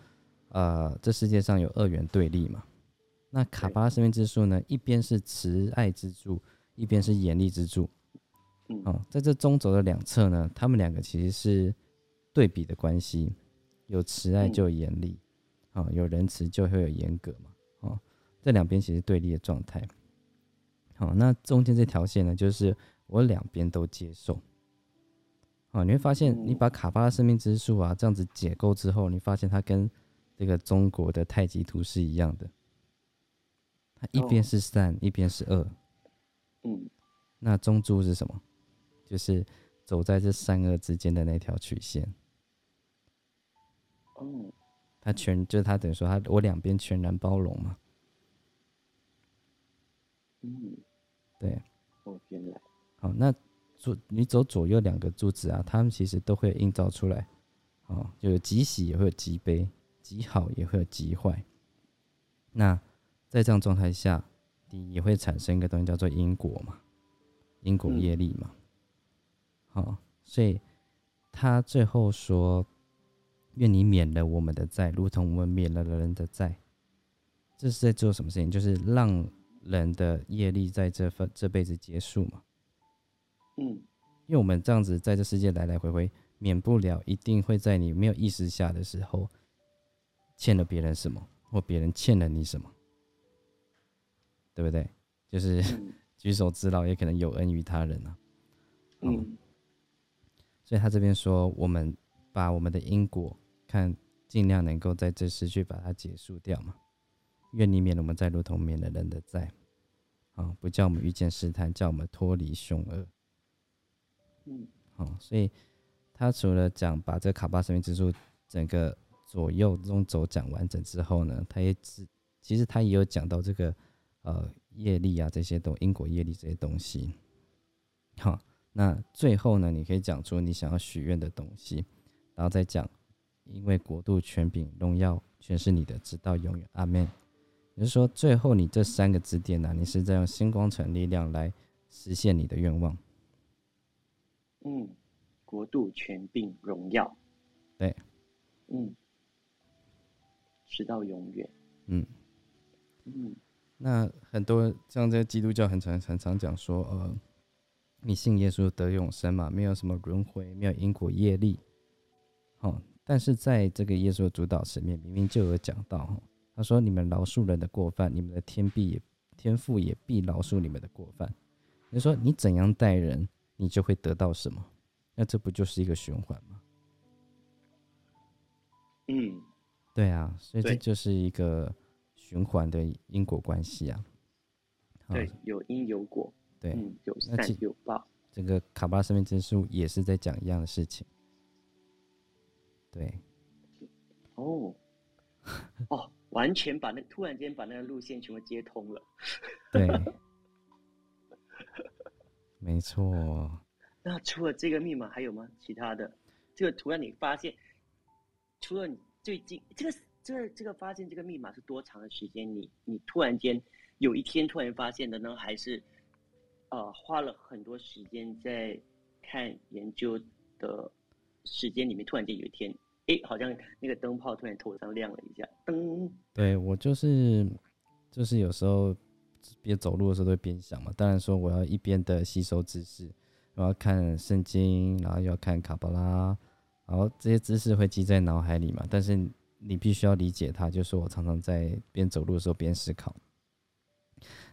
呃，这世界上有二元对立嘛？那卡巴拉生命之树呢？一边是慈爱之柱，一边是严厉之柱。哦，在这中轴的两侧呢，他们两个其实是对比的关系，有慈爱就有严厉，啊，有仁慈就会有严格嘛。哦，这两边其实对立的状态。好，那中间这条线呢，就是我两边都接受。啊，你会发现，你把卡巴拉生命之树啊这样子解构之后，你发现它跟这个中国的太极图是一样的，它一边是善，一边是恶。嗯，那中柱是什么？就是走在这善恶之间的那条曲线。哦，它全就是它等于说它我两边全然包容嘛。嗯，对。哦，原来。好，那左你走左右两个柱子啊，它们其实都会映照出来。哦，就有极喜也会有极悲。极好也会有极坏，那在这样状态下，你也会产生一个东西叫做因果嘛，因果业力嘛。好，所以他最后说：“愿你免了我们的债，如同我们免了人的债。”这是在做什么事情？就是让人的业力在这份这辈子结束嘛。嗯，因为我们这样子在这世界来来回回，免不了一定会在你没有意识下的时候。欠了别人什么，或别人欠了你什么，对不对？就是 举手之劳，也可能有恩于他人啊。嗯，所以他这边说，我们把我们的因果看，尽量能够在这时去把它结束掉嘛。愿你免了我们在如同免了人的债，啊，不叫我们遇见试探，叫我们脱离凶恶。嗯，好，所以他除了讲把这卡巴生命之树整个。左右中轴讲完整之后呢，他也只其实他也有讲到这个呃业力啊这些东因果业力这些东西。好，那最后呢，你可以讲出你想要许愿的东西，然后再讲因为国度、权柄、荣耀全是你的，直到永远。阿门。也就是说，最后你这三个支点呢，你是在用星光城力量来实现你的愿望。嗯，国度、权柄、荣耀，对，嗯，直到永远。嗯嗯那很多像这个基督教很常很常讲说，呃，你信耶稣得永生嘛，没有什么轮回，没有因果业力。哦，但是在这个耶稣的主导层面，明明就有讲到，哈，他说：“你们饶恕人的过犯，你们的天必也天父也必饶恕你们的过犯。”你说你怎样待人，你就会得到什么？那这不就是一个循环吗？嗯，对啊，所以这就是一个循环的因果关系啊。好对，有因有果，对，嗯，有善有报。这个卡巴拉生命之书也是在讲一样的事情。对，哦，哦，完全把那突然间把那个路线全部接通了。对，没错。那除了这个密码还有吗？其他的？这个突然你发现，除了你最近这个这个这个发现这个密码是多长的时间？你你突然间有一天突然发现的呢，还是呃花了很多时间在看研究的时间里面，突然间有一天，哎，好像那个灯泡突然头上亮了一下，噔，对我就是就是有时候边走路的时候都会边想嘛。当然说我要一边的吸收知识，我要看圣经，然后又要看卡巴拉，然后这些知识会记在脑海里嘛。但是你必须要理解它，就是我常常在边走路的时候边思考，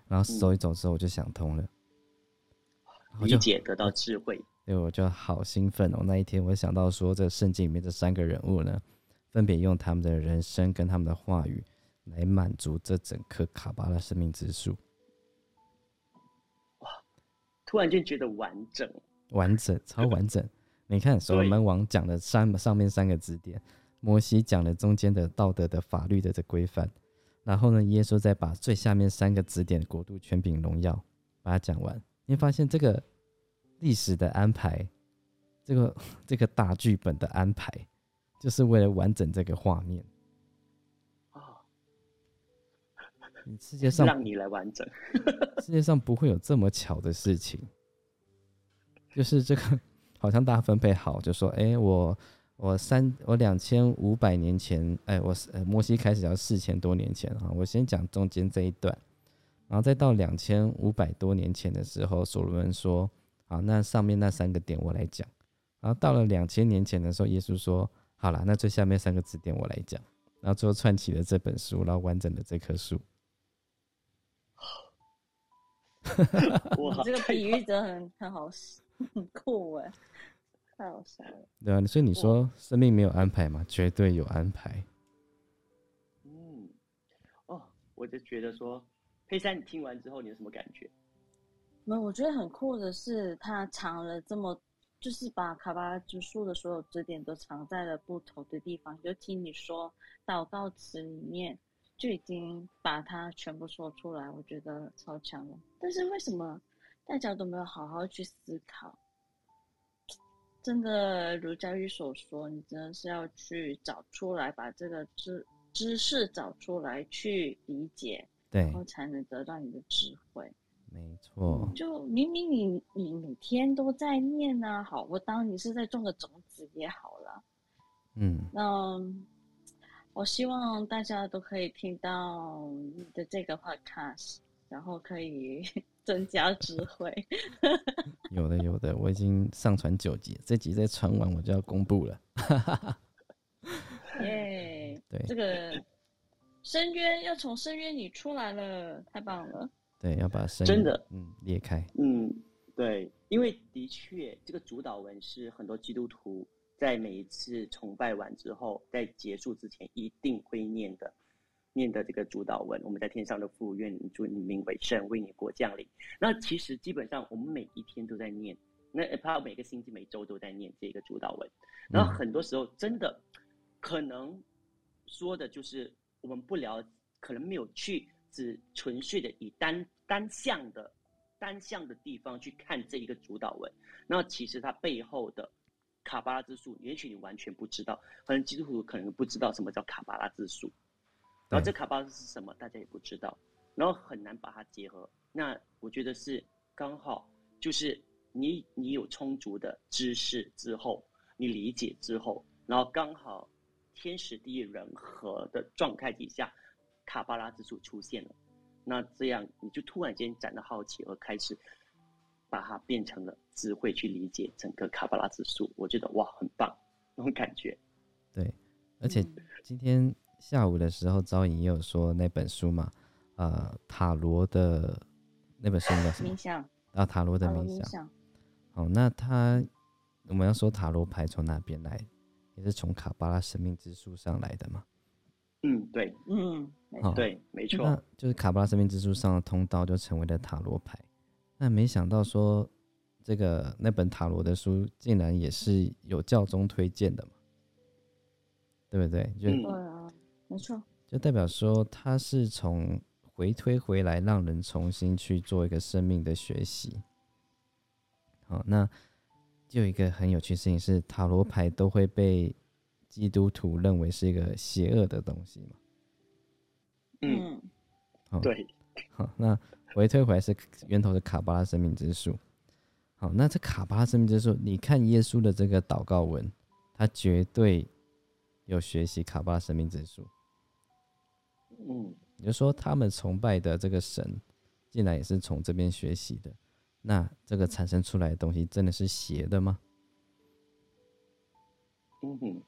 然后走一走之后我就想通了，理解得到智慧。对，我就好兴奋哦！那一天我想到说，这圣经里面这三个人物呢，分别用他们的人生跟他们的话语来满足这整颗卡巴拉生命之树，哇突然间觉得完整，完整，超完整。你看，所罗门王讲的三上面三个指点，摩西讲的中间的道德的法律的这规范，然后呢，耶稣再把最下面三个指点国度、权柄、荣耀把它讲完，你会发现这个历史的安排，这个 这个大剧本的安排，就是为了完整这个画面。啊，世界上让你来完整。世界上不会有这么巧的事情，就是这个 好像大家分配好，就说，哎、我我三我两千五百年前，哎、我是呃摩西开始要四千多年前啊，我先讲中间这一段，然后再到两千五百多年前的时候，所罗门说，好，那上面那三个点我来讲，然后到了两千年前的时候，耶稣说，好了，那最下面三个字典我来讲，然后最后串起了这本书，然后完整的这棵树。哇你这个比喻真的很很好使，很酷哎，太好笑了。对啊，所以你说生命没有安排吗？绝对有安排。嗯，哦，我就觉得说，佩珊，你听完之后你有什么感觉？没有，我觉得很酷的是，他藏了这么，就是把卡巴拉之树的所有支点都藏在了不同的地方。就听你说祷告词里面，就已经把它全部说出来，我觉得超强了。但是为什么大家都没有好好去思考？真的如佳玉所说，你真的是要去找出来，把这个知知识找出来，去理解，对然，后才能得到你的智慧。没错，就明明你你每天都在念啊，好，我当你是在种个种子也好了。嗯，那我希望大家都可以听到你的这个 podcast，然后可以 增加智慧。有的有的，我已经上传九集，这集再传完我就要公布了。耶、对这个深渊要从深渊里出来了，太棒了。对，要把声音真的嗯裂开。嗯，对，因为的确，这个主导文是很多基督徒在每一次崇拜完之后，在结束之前一定会念的，念的这个主导文。我们在天上的父，愿你祝你名为圣，为你国降临。那其实基本上我们每一天都在念，那他每个星期、每周都在念这个主导文。然后很多时候真的可能说的就是我们不了，可能没有去只纯粹的以单单向的单向的地方去看这一个主导文，那其实它背后的卡巴拉之术，也许你完全不知道，可能基督徒可能不知道什么叫卡巴拉之术，然后这卡巴拉是什么，大家也不知道，然后很难把它结合。那我觉得是刚好，就是你你有充足的知识之后，你理解之后，然后刚好天时地利人和的状态底下，卡巴拉之术出现了，那这样你就突然间感到好奇而开始。把它变成了智慧去理解整个卡巴拉之术，我觉得哇，很棒那种感觉。对，而且今天下午的时候，招颖也有说那本书嘛，呃，塔罗的那本书叫什么？冥想啊，塔罗的冥想。好，那他我们要说塔罗牌从哪边来？也是从卡巴拉生命之树上来的嘛？嗯，对，嗯，对，没错，那就是卡巴拉生命之树上的通道就成为了塔罗牌。那没想到说，这个那本塔罗的书竟然也是有教宗推荐的嘛？对不对？就对啊，没错。就代表说，它是从回推回来，让人重新去做一个生命的学习。好，那就有一个很有趣事情是，塔罗牌都会被基督徒认为是一个邪恶的东西嘛？对，好，那。回推回来是源头的卡巴拉生命之树。好，那这卡巴拉生命之树，你看耶稣的这个祷告文，他绝对有学习卡巴拉生命之树。嗯，也就说他们崇拜的这个神，竟然也是从这边学习的。那这个产生出来的东西，真的是邪的吗？嗯哼，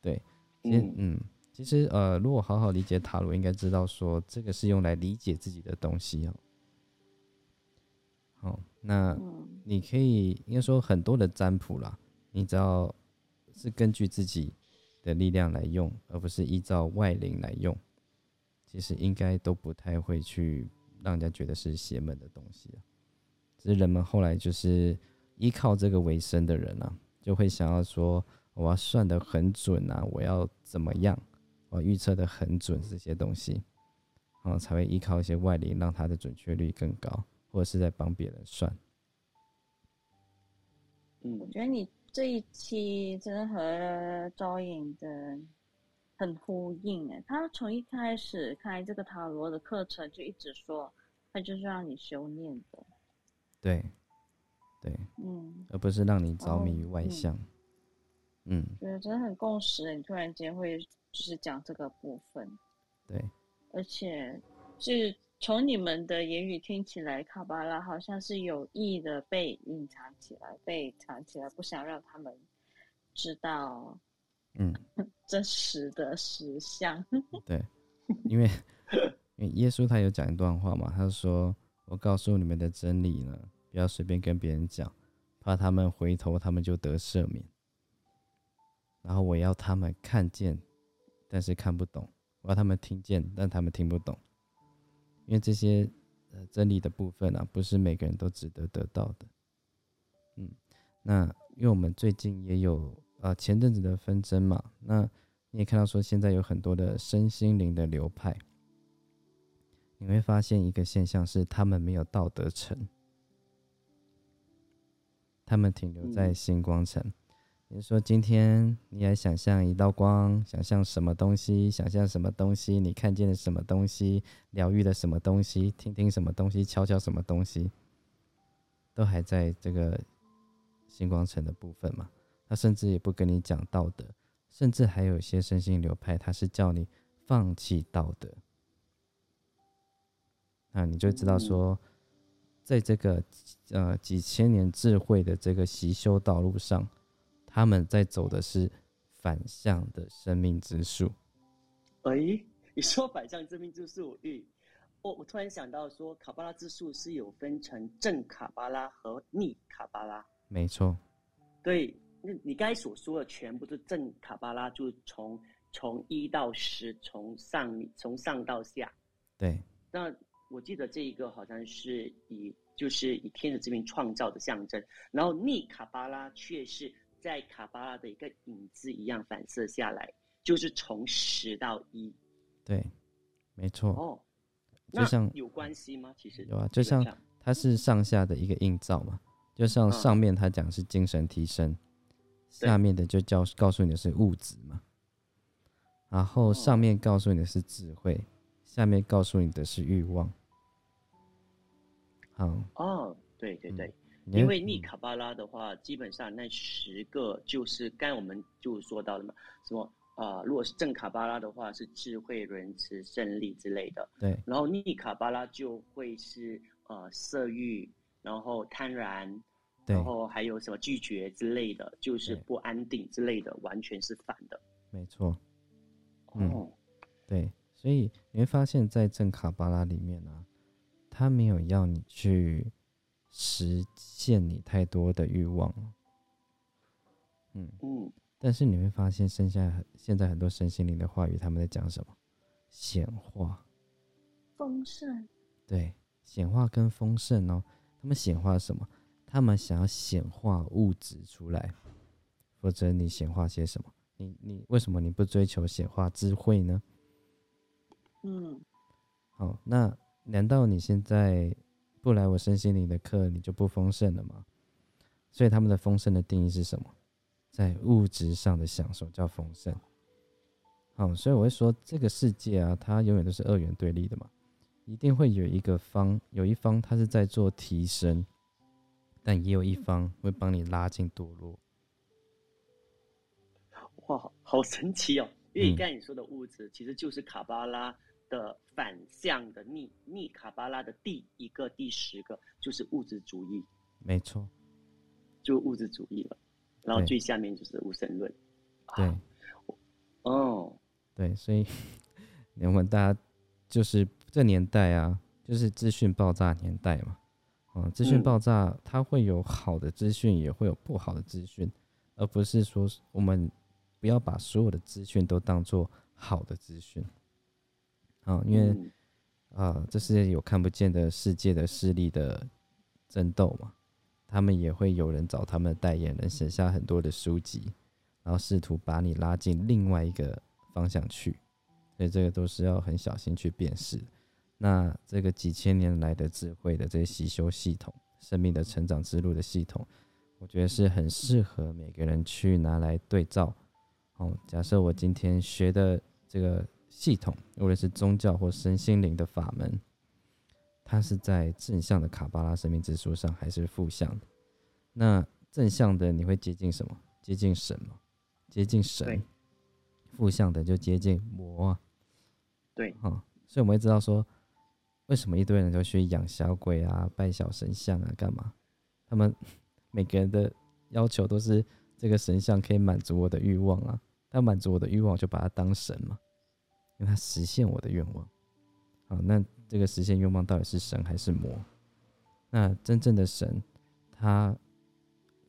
对，嗯嗯。其实，呃，如果好好理解塔罗，应该知道说这个是用来理解自己的东西哦。好，那你可以应该说很多的占卜啦，你只要是根据自己的力量来用，而不是依照外灵来用，其实应该都不太会去让人家觉得是邪门的东西啊。只是人们后来就是依靠这个为生的人啊，就会想要说我要算的很准啊，我要怎么样？我预测的很准，这些东西，然后才会依靠一些外力，让它的准确率更高，或者是在帮别人算。嗯，我觉得你这一期真的和招引的很呼应诶。他从一开始开这个塔罗的课程，就一直说，他就是让你修炼的。对，对，嗯，而不是让你着迷于外向。嗯，觉得真的很共识。你突然间会。就是讲这个部分，对，而且是从你们的言语听起来，卡巴拉好像是有意的被隐藏起来，被藏起来，不想让他们知道，嗯，真实的实相。对，因为因为耶稣他有讲一段话嘛，他说：“我告诉你们的真理呢，不要随便跟别人讲，怕他们回头，他们就得赦免。然后我要他们看见。”但是看不懂，我要他们听见，但他们听不懂，因为这些呃真理的部分啊，不是每个人都值得得到的。嗯，那因为我们最近也有呃前阵子的纷争嘛，那你也看到说现在有很多的身心灵的流派，你会发现一个现象是，他们没有道德城，他们停留在星光城。你说今天你来想象一道光，想象什么东西？想象什么东西？你看见了什么东西？疗愈了什么东西？听听什么东西？敲敲什么东西？都还在这个星光城的部分嘛？他甚至也不跟你讲道德，甚至还有一些身心流派，他是叫你放弃道德。那你就知道说，在这个呃几千年智慧的这个习修道路上。他们在走的是反向的生命之树。哎，你说反向生命之树，嗯，我我突然想到说，卡巴拉之树是有分成正卡巴拉和逆卡巴拉。没错。对，那你刚才所说的全部是正卡巴拉，就从从一到十，从上从上到下。对。那我记得这一个好像是以就是以天使之名创造的象征，然后逆卡巴拉却是。在卡巴拉的一个影子一样反射下来，就是从十到一。对，没错。哦，就像有关系吗？其实有啊，就像它是上下的一个映照嘛。就像上面他讲是精神提升，下面的就教告诉你的是物质嘛。然后上面告诉你的是智慧，下面告诉你的是欲望。好哦，对对对，因为逆卡巴拉的话，基本上那十个就是刚我们就说到了嘛，什么啊？如果是正卡巴拉的话，是智慧、仁慈、胜利之类的。对。然后逆卡巴拉就会是呃色欲，然后贪婪，然后还有什么拒绝之类的，就是不安定之类的，完全是反的。没错。嗯，对，所以你会发现在正卡巴拉里面呢，他没有要你去实现你太多的欲望。嗯嗯，但是你会发现，剩下现在很多身心灵的话语，他们在讲什么？显化、丰盛。对，显化跟丰盛哦，他们显化什么？他们想要显化物质出来，否则你显化些什么？你你为什么你不追求显化智慧呢？嗯，好，那难道你现在不来我身心灵的课，你就不丰盛了吗？所以他们的丰盛的定义是什么？在物质上的享受叫丰盛。好，所以我会说这个世界啊，它永远都是二元对立的嘛，一定会有一个方，有一方他是在做提升，但也有一方会帮你拉进堕落。哇，好神奇哦！因为刚才你说的物质，其实就是卡巴拉的反向的逆逆卡巴拉的第一个、第十个，就是物质主义。没错，就物质主义了。然后最下面就是无神论。对，哦，对，所以 我们大家就是这年代啊，就是资讯爆炸年代嘛。嗯，资讯爆炸，它会有好的资讯，也会有不好的资讯，而不是说我们。不要把所有的资讯都当做好的资讯，啊，因为啊，这是有看不见的世界的势力的争斗嘛，他们也会有人找他们的代言人写下很多的书籍，然后试图把你拉进另外一个方向去，所以这个都是要很小心去辨识。那这个几千年来的智慧的这些习修系统，生命的成长之路的系统，我觉得是很适合每个人去拿来对照。哦，假设我今天学的这个系统，无论是宗教或身心灵的法门，它是在正向的卡巴拉生命之书上，还是负向的？那正向的你会接近什么？接近神吗？接近神。负向的就接近魔啊。对。哈，所以我们会知道说，为什么一堆人都去养小鬼啊、拜小神像啊，干嘛？他们每个人的要求都是这个神像可以满足我的欲望啊。他满足我的欲望，就把它当神嘛，因为它实现我的愿望。好，那这个实现愿望到底是神还是魔？那真正的神，他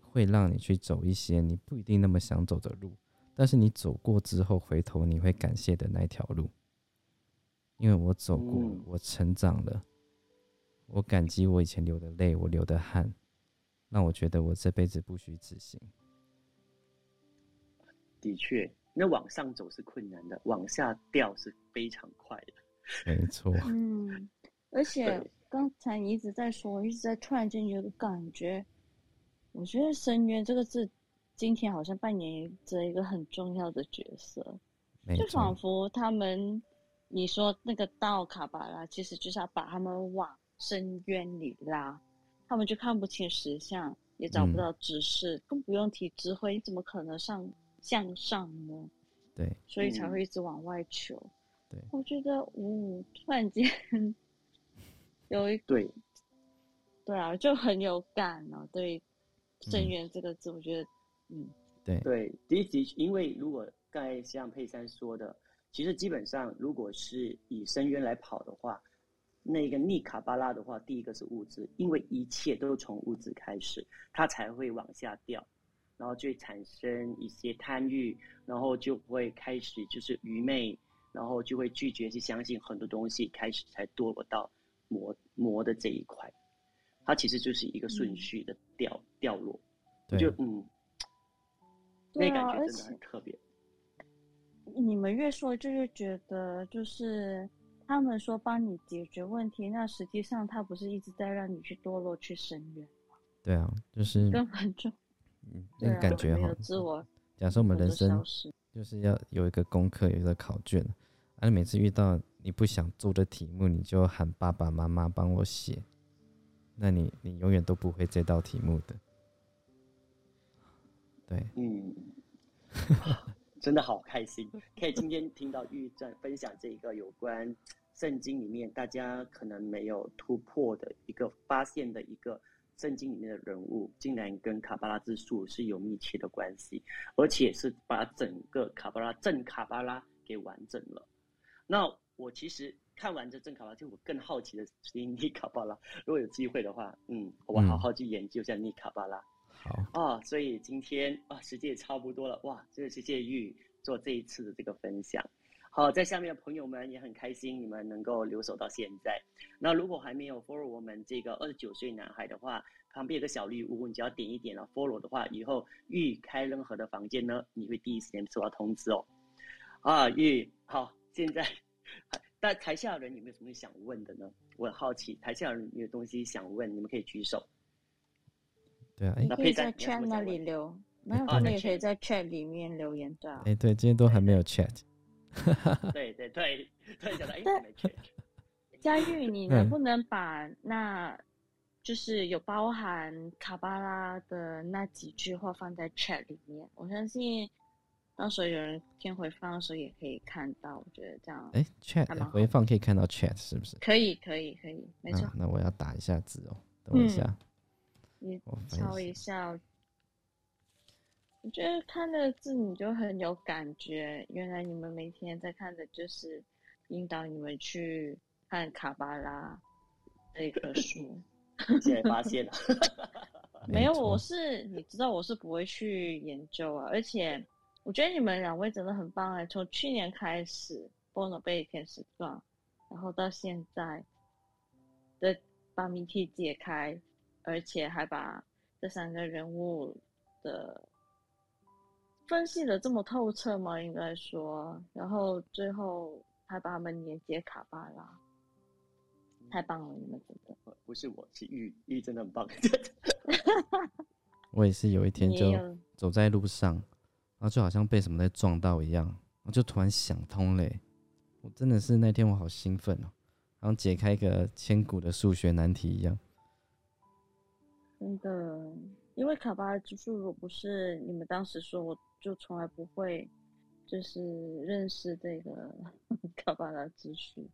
会让你去走一些你不一定那么想走的路，但是你走过之后回头你会感谢的那条路，因为我走过，我成长了，我感激我以前流的泪，我流的汗，让我觉得我这辈子不虚此行。的确，那往上走是困难的，往下掉是非常快的。没错。嗯，而且刚才你一直在说，一直在突然间有个感觉，我觉得“深渊”这个字，今天好像扮演着一个很重要的角色。就仿佛他们，你说那个道卡巴拉，其实就是要把他们往深渊里拉，他们就看不清实相，也找不到知识，更不用提智慧，你怎么可能上？向上呢？对，所以才会一直往外求。对，我觉得，嗯，突然间 有一对，对啊，就很有感哦。对，深渊这个字，我觉得，嗯，对对，第一集，因为如果刚才像佩珊说的，其实基本上，如果是以深渊来跑的话，那个逆卡巴拉的话，第一个是物质，因为一切都是从物质开始，它才会往下掉。然后就会产生一些贪欲，然后就会开始就是愚昧，然后就会拒绝去相信很多东西，开始才堕落到魔魔的这一块。它其实就是一个顺序的掉掉落，就嗯，那感觉真的很特别。你们越说，就越觉得就是他们说帮你解决问题，那实际上他不是一直在让你去堕落去深渊。对啊，就是根本就嗯那个感觉哈，自我，假设我们人生就是要有一个功课，有一个考卷，啊，你每次遇到你不想做的题目，你就喊爸爸妈妈帮我写，那你你永远都不会这道题目的。对，嗯，真的好开心，可以今天听到玉正分享这一个有关圣经里面大家可能没有突破的一个发现的一个圣经里面的人物，竟然跟卡巴拉之术是有密切的关系，而且是把整个卡巴拉正卡巴拉给完整了。那我其实看完这正卡巴拉，就我更好奇的是尼卡巴拉。如果有机会的话，嗯，我好好去研究一下尼卡巴拉。好，啊，所以今天啊，时间也差不多了，哇，真的谢谢玉做这一次的这个分享。好，在下面的朋友们也很开心，你们能够留守到现在。那如果还没有 follow 我们这个二十九岁男孩的话，旁边有个小绿屋，你只要点一点了 follow 的话，以后玉开任何的房间呢，你会第一时间收到通知哦。啊，玉，好，现在，但台下的人有没有什么想问的呢？我很好奇，台下人有没有东西想问，你们可以举手。对啊，哎、那可以在 chat 那里留，没有，啊在真的也可以在 chat 里面留言的啊。哎、对，今天都还没有 chat，对对对对，讲到哎，对没去。佳玉，你嗯能不能把那，就是有包含卡巴拉的那几句话放在 chat 里面？我相信到时候有人听回放的时候也可以看到。我觉得这样哎、c h a 还 t 蛮好回放可以看到 chat 是不是？可以，可以，可以，没错啊。，那我要打一下字哦，等我一嗯下，你我翻敲译一下，我觉得看的字你就很有感觉。原来你们每天在看的就是引导你们去看卡巴拉这棵树。现在发现了，没有，我是你知道我是不会去研究啊，而且我觉得你们两位真的很棒哎，从去年开始波诺贝天使传，然后到现在的把谜题解开，而且还把这三个人物的分析的这么透彻吗，应该说，然后最后还把他们连接卡巴拉，太棒了，你们真的。不是我，是玉玉，真的很棒。我也是有一天就走在路上，然后就好像被什么在撞到一样，然后就突然想通嘞。我真的是那天我好兴奋哦，好像解开一个千古的数学难题一样。真的，因为卡巴拉之术，如果不是你们当时说，我就从来不会就是认识这个 卡巴拉之术。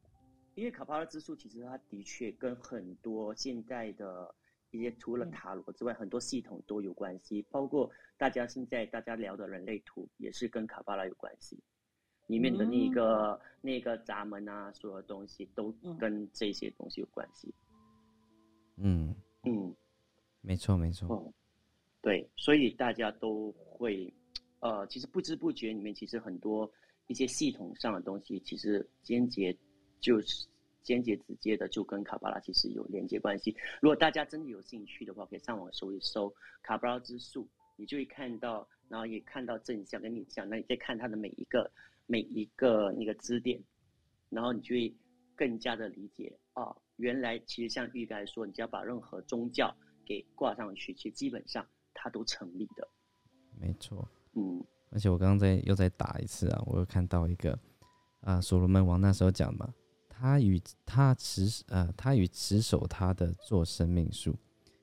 因为卡巴拉之术其实它的确跟很多现在的一些除了嗯。塔罗之外，很多系统都有关系，包括大家现在大家聊的人类图也是跟卡巴拉有关系，里面的那个、那个闸门啊，所有的东西都嗯。跟这些东西有关系。嗯，嗯，没错没错，哦，对，所以大家都会，呃，其实不知不觉里面，其实很多一些系统上的东西，其实间接就是间接直接的就跟卡巴拉其实有连接关系。如果大家真的有兴趣的话，可以上网搜一搜卡巴拉之术，你就会看到，然后也看到正向跟逆向，那你再看它的每一个每一个那个支点，然后你就会更加的理解啊，原来其实像玉该说，你只要把任何宗教给挂上去，其实基本上它都成立的。没错。嗯而且我刚刚在又再打一次啊，我又看到一个啊，所罗门王那时候讲嘛，他与他持呃，他与持守他的做生命树，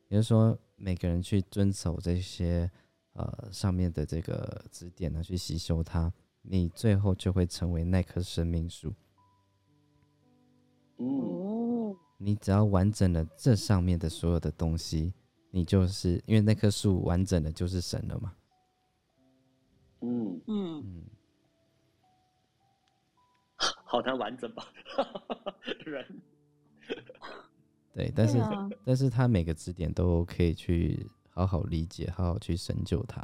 也就是说，每个人去遵守这些呃上面的这个指点呢，去吸收它，你最后就会成为那棵生命树。嗯哦，你只要完整了这上面的所有的东西，你就是因为那棵树完整的就是神了嘛。嗯，嗯，嗯，好难完整吧？人 对，但是、啊但是他每个支点都可以去好好理解，好好去深究它。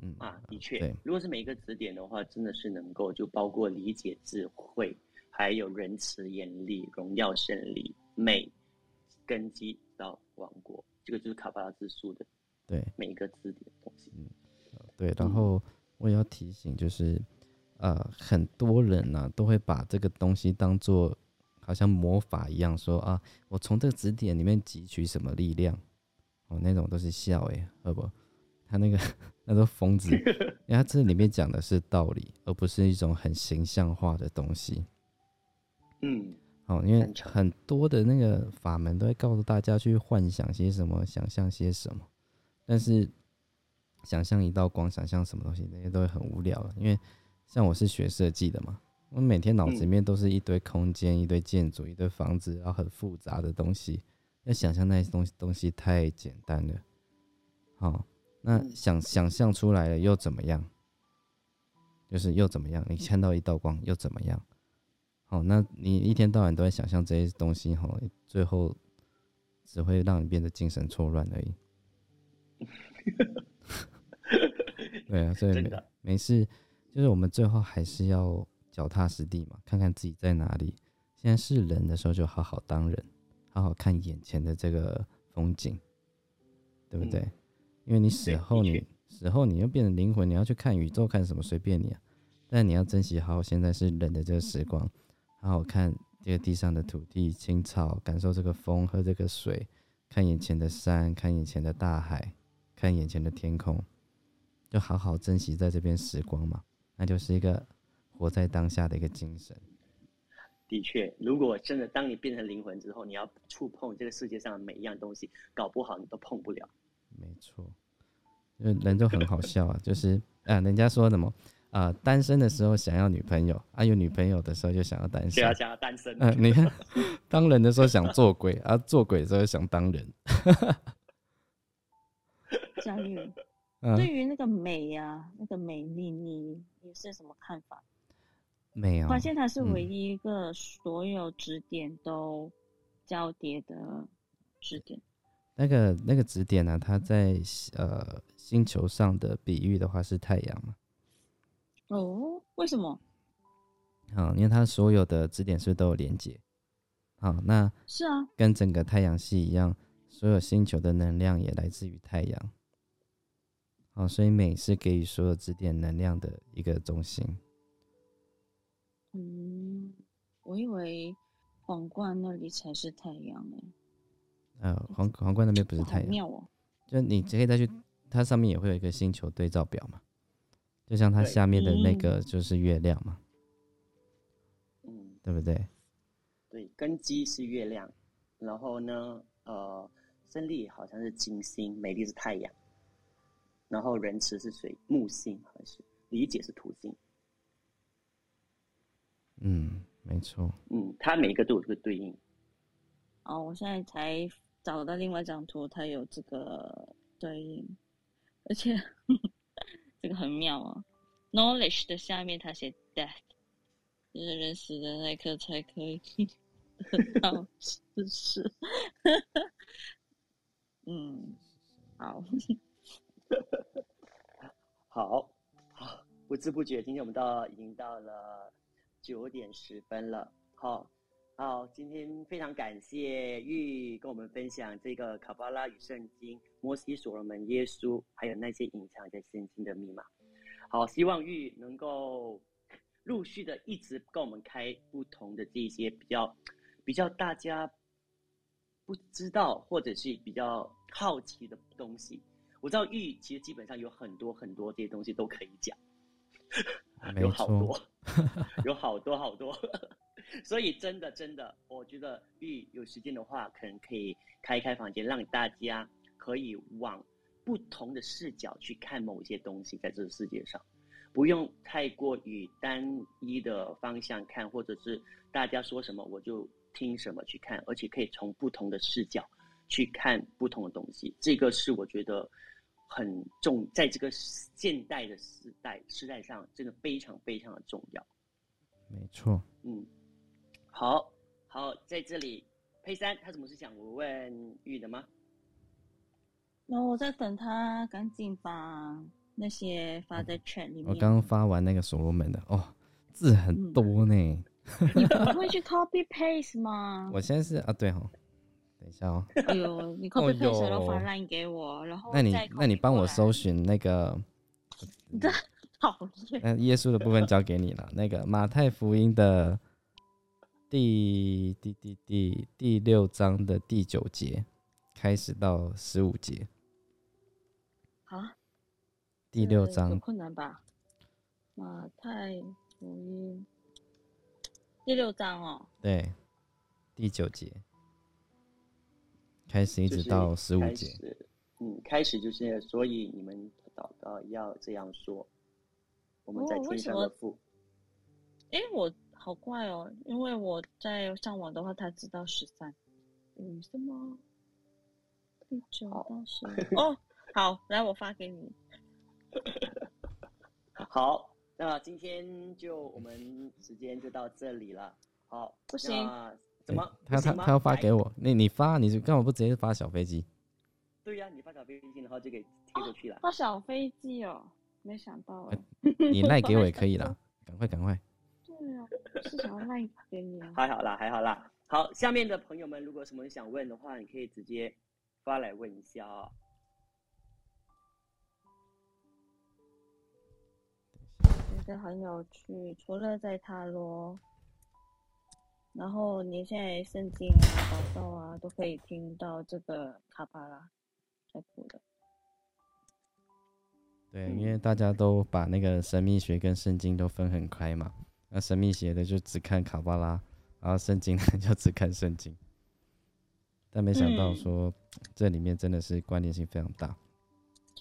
嗯啊，的确，如果是每一个指点的话，真的是能够就包括理解、智慧，还有仁慈、严厉、荣耀、胜利、美、根基到王国，这个就是卡巴拉之书的对每一个字点的东西。对，然嗯后我也要提醒，就是呃，很多人呢、都会把这个东西当做好像魔法一样说啊，我从这个字点里面汲取什么力量，哦，那种都是笑诶，好不？他那个那都疯子，因为他这里面讲的是道理，而不是一种很形象化的东西。嗯，哦，因为很多的那个法门都会告诉大家去幻想些什么，想象些什么，但是想象一道光，想象什么东西，那些都会很无聊了。因为像我是学设计的嘛，我每天脑子里面都是一堆空间、一堆建筑、一堆房子，然后很复杂的东西，要想象那些东西东西太简单了。好、那嗯想想象出来了又怎么样？就是又怎么样？你看到一道光又怎么样？好，那你一天到晚都在想象这些东西，哈，最后只会让你变得精神错乱而已。对啊，所以没事，就是我们最后还是要脚踏实地嘛，看看自己在哪里。现在是人的时候，就好好当人，好好看眼前的这个风景，对不对？嗯因为你死后你死后你又变成灵魂，你要去看宇宙，看什么随便你啊。但你要珍惜好好现在是人的这个时光，好好看这个地上的土地、青草，感受这个风，喝这个水，看眼前的山，看眼前的大海，看眼前的天空，就好好珍惜在这边时光嘛。那就是一个活在当下的一个精神。的确，如果真的当你变成灵魂之后，你要触碰这个世界上的每一样东西，搞不好你都碰不了。没错，就人就很好笑啊，就是啊，人家说什么啊、单身的时候想要女朋友，啊，有女朋友的时候就想要单身就要。想要单身。嗯、你看，当人的时候想做鬼，啊，做鬼的时候想当人。佳玉，嗯、对于那个美呀、那个美丽，你你是什么看法？没有发，现它是嗯唯一一个所有指点都交叠的指点。那个那个指点呢、它在呃星球上的比喻的话是太阳嘛，哦，为什么？啊、因为它所有的支点是不是都有连接？好，那是啊，跟整个太阳系一样，所有星球的能量也来自于太阳。好，所以美是给予所有支点能量的一个中心。嗯，我以为皇冠那里才是太阳呢，呃，皇皇冠那边不是太阳，妙哦。就你可以再去，它上面也会有一个星球对照表嘛，就像它下面的那嗯个就是月亮嘛，嗯，对不对？对，根基是月亮，然后呢，呃，胜利好像是金星，美丽是太阳，然后仁慈是水木星，好像是理解是土星。嗯，没错。嗯，它每一个都有这个对应。哦，我现在才找到另外一张图，它有这个对应，而且这个很妙哦。Knowledge 的下面它写 death，就是人死的那一刻才可以得到知识。嗯，好，好，好，不知不觉，今天我们到已经到了九点十分了。好，好，今天非常感谢玉跟我们分享这个卡巴拉与圣经、摩西、所罗门、耶稣，还有那些隐藏在圣经的密码。好，希望玉能够陆续的一直跟我们开不同的这些比较比较大家不知道或者是比较好奇的东西。我知道玉其实基本上有很多很多这些东西都可以讲，有好，多，有好多好多，所以真的真的，我觉得玉有时间的话，可能可以开一开房间，让大家可以往不同的视角去看某一些东西，在这个世界上，不用太过于单一的方向看，或者是大家说什么我就听什么去看，而且可以从不同的视角去看不同的东西，这个是我觉得很重，在这个现代的时代时代上，真的非常非常的重要。没错。嗯，好，好，在这里，佩珊，他怎么是想问玉的吗？然后我在等他赶紧把那些发在 chat 里面。我刚刚发完那个所罗门的，哦，字很多呢。你不会去 copy paste 吗？我现在是啊，对哈，等一下哦。哎呦，你 copy 哦 paste 然后发 line 给我，然后那你那你帮我搜寻那个，讨厌。那耶稣的部分交给你了。那个马太福音的第第第第第六章的第九节开始到十五节，啊，第六章困难吧？马太福音第六章哦，对第九节开始一直到十五节，嗯，开始就是，所以你们祷告要这样说：我们在天上的父。诶，我好怪哦，因为我在上网的话，他知道十三，嗯，什么？第九好到十 哦，好，来我发给你。好，那今天就我们时间就到这里了。好，不行怎么？他他他要发给我，那你发你干嘛不直接发小飞机？对呀、你发小飞机，然后就给贴过去了。发小飞机哦，没想到哎。你赖给我也可以啦，赶快赶快。对啊，是想要卖给你啊。还好啦，还好啦。好，下面的朋友们，如果什么想问的话，你可以直接发来问一下啊、觉得很有趣，除了在塔罗，然后你现在圣经啊、祷告啊，都可以听到这个卡巴拉在谱的。对，嗯因为大家都把那个神秘学跟圣经都分很开嘛，那神秘学的就只看卡巴拉，然后圣经的 就只看圣经。但没想到嗯说、这里面真的是关联性非常大。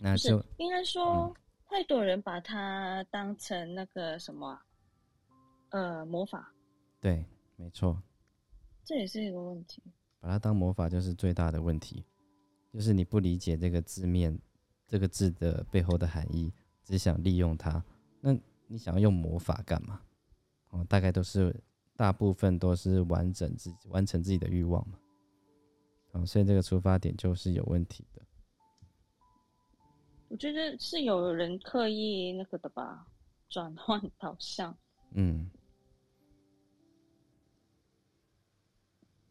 那是就，应该说，太多人把它当成那个什么啊，呃，魔法，对，没错，这也是一个问题。把它当魔法就是最大的问题，就是你不理解这个字面这个字的背后的含义，只想利用它。那你想要用魔法干嘛？哦，大概都是大部分都是完整自己完成自己的欲望嘛。哦，所以这个出发点就是有问题的。我觉得是有人刻意那个的吧，转换导向。嗯，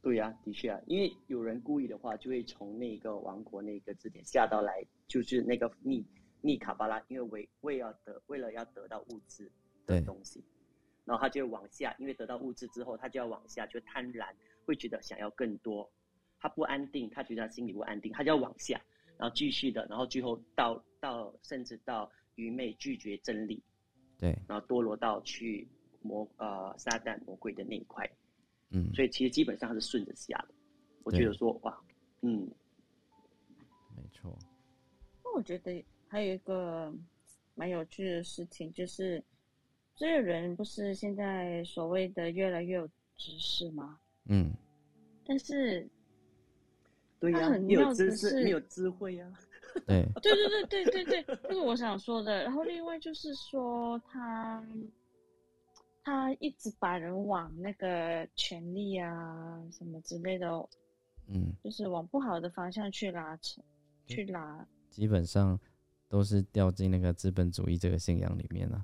对呀、的确啊，因为有人故意的话，就会从那个王国那个字典下到来，就是那个逆逆卡巴拉，因为为为要得为了要得到物质的对东西，然后他就往下，因为得到物质之后，他就要往下，就贪婪，会觉得想要更多，他不安定，他觉得他心里不安定，他就要往下，然后继续的，然后最后到到甚至到愚昧拒绝真理，对，然后堕落到去魔呃撒旦魔鬼的那一块。嗯，所以其实基本上它是顺着下的。我觉得说哇，嗯，没错，那我觉得还有一个蛮有趣的事情，就是这个人不是现在所谓的越来越有知识吗？嗯，但是，对呀、它很没有知妙的是识，没有智慧呀、对，对对对对对对，这是我想说的。然后另外就是说他。他一直把人往那个权力啊什么之类的，嗯，就是往不好的方向去拉扯，去拉。基本上都是掉进那个资本主义这个信仰里面了、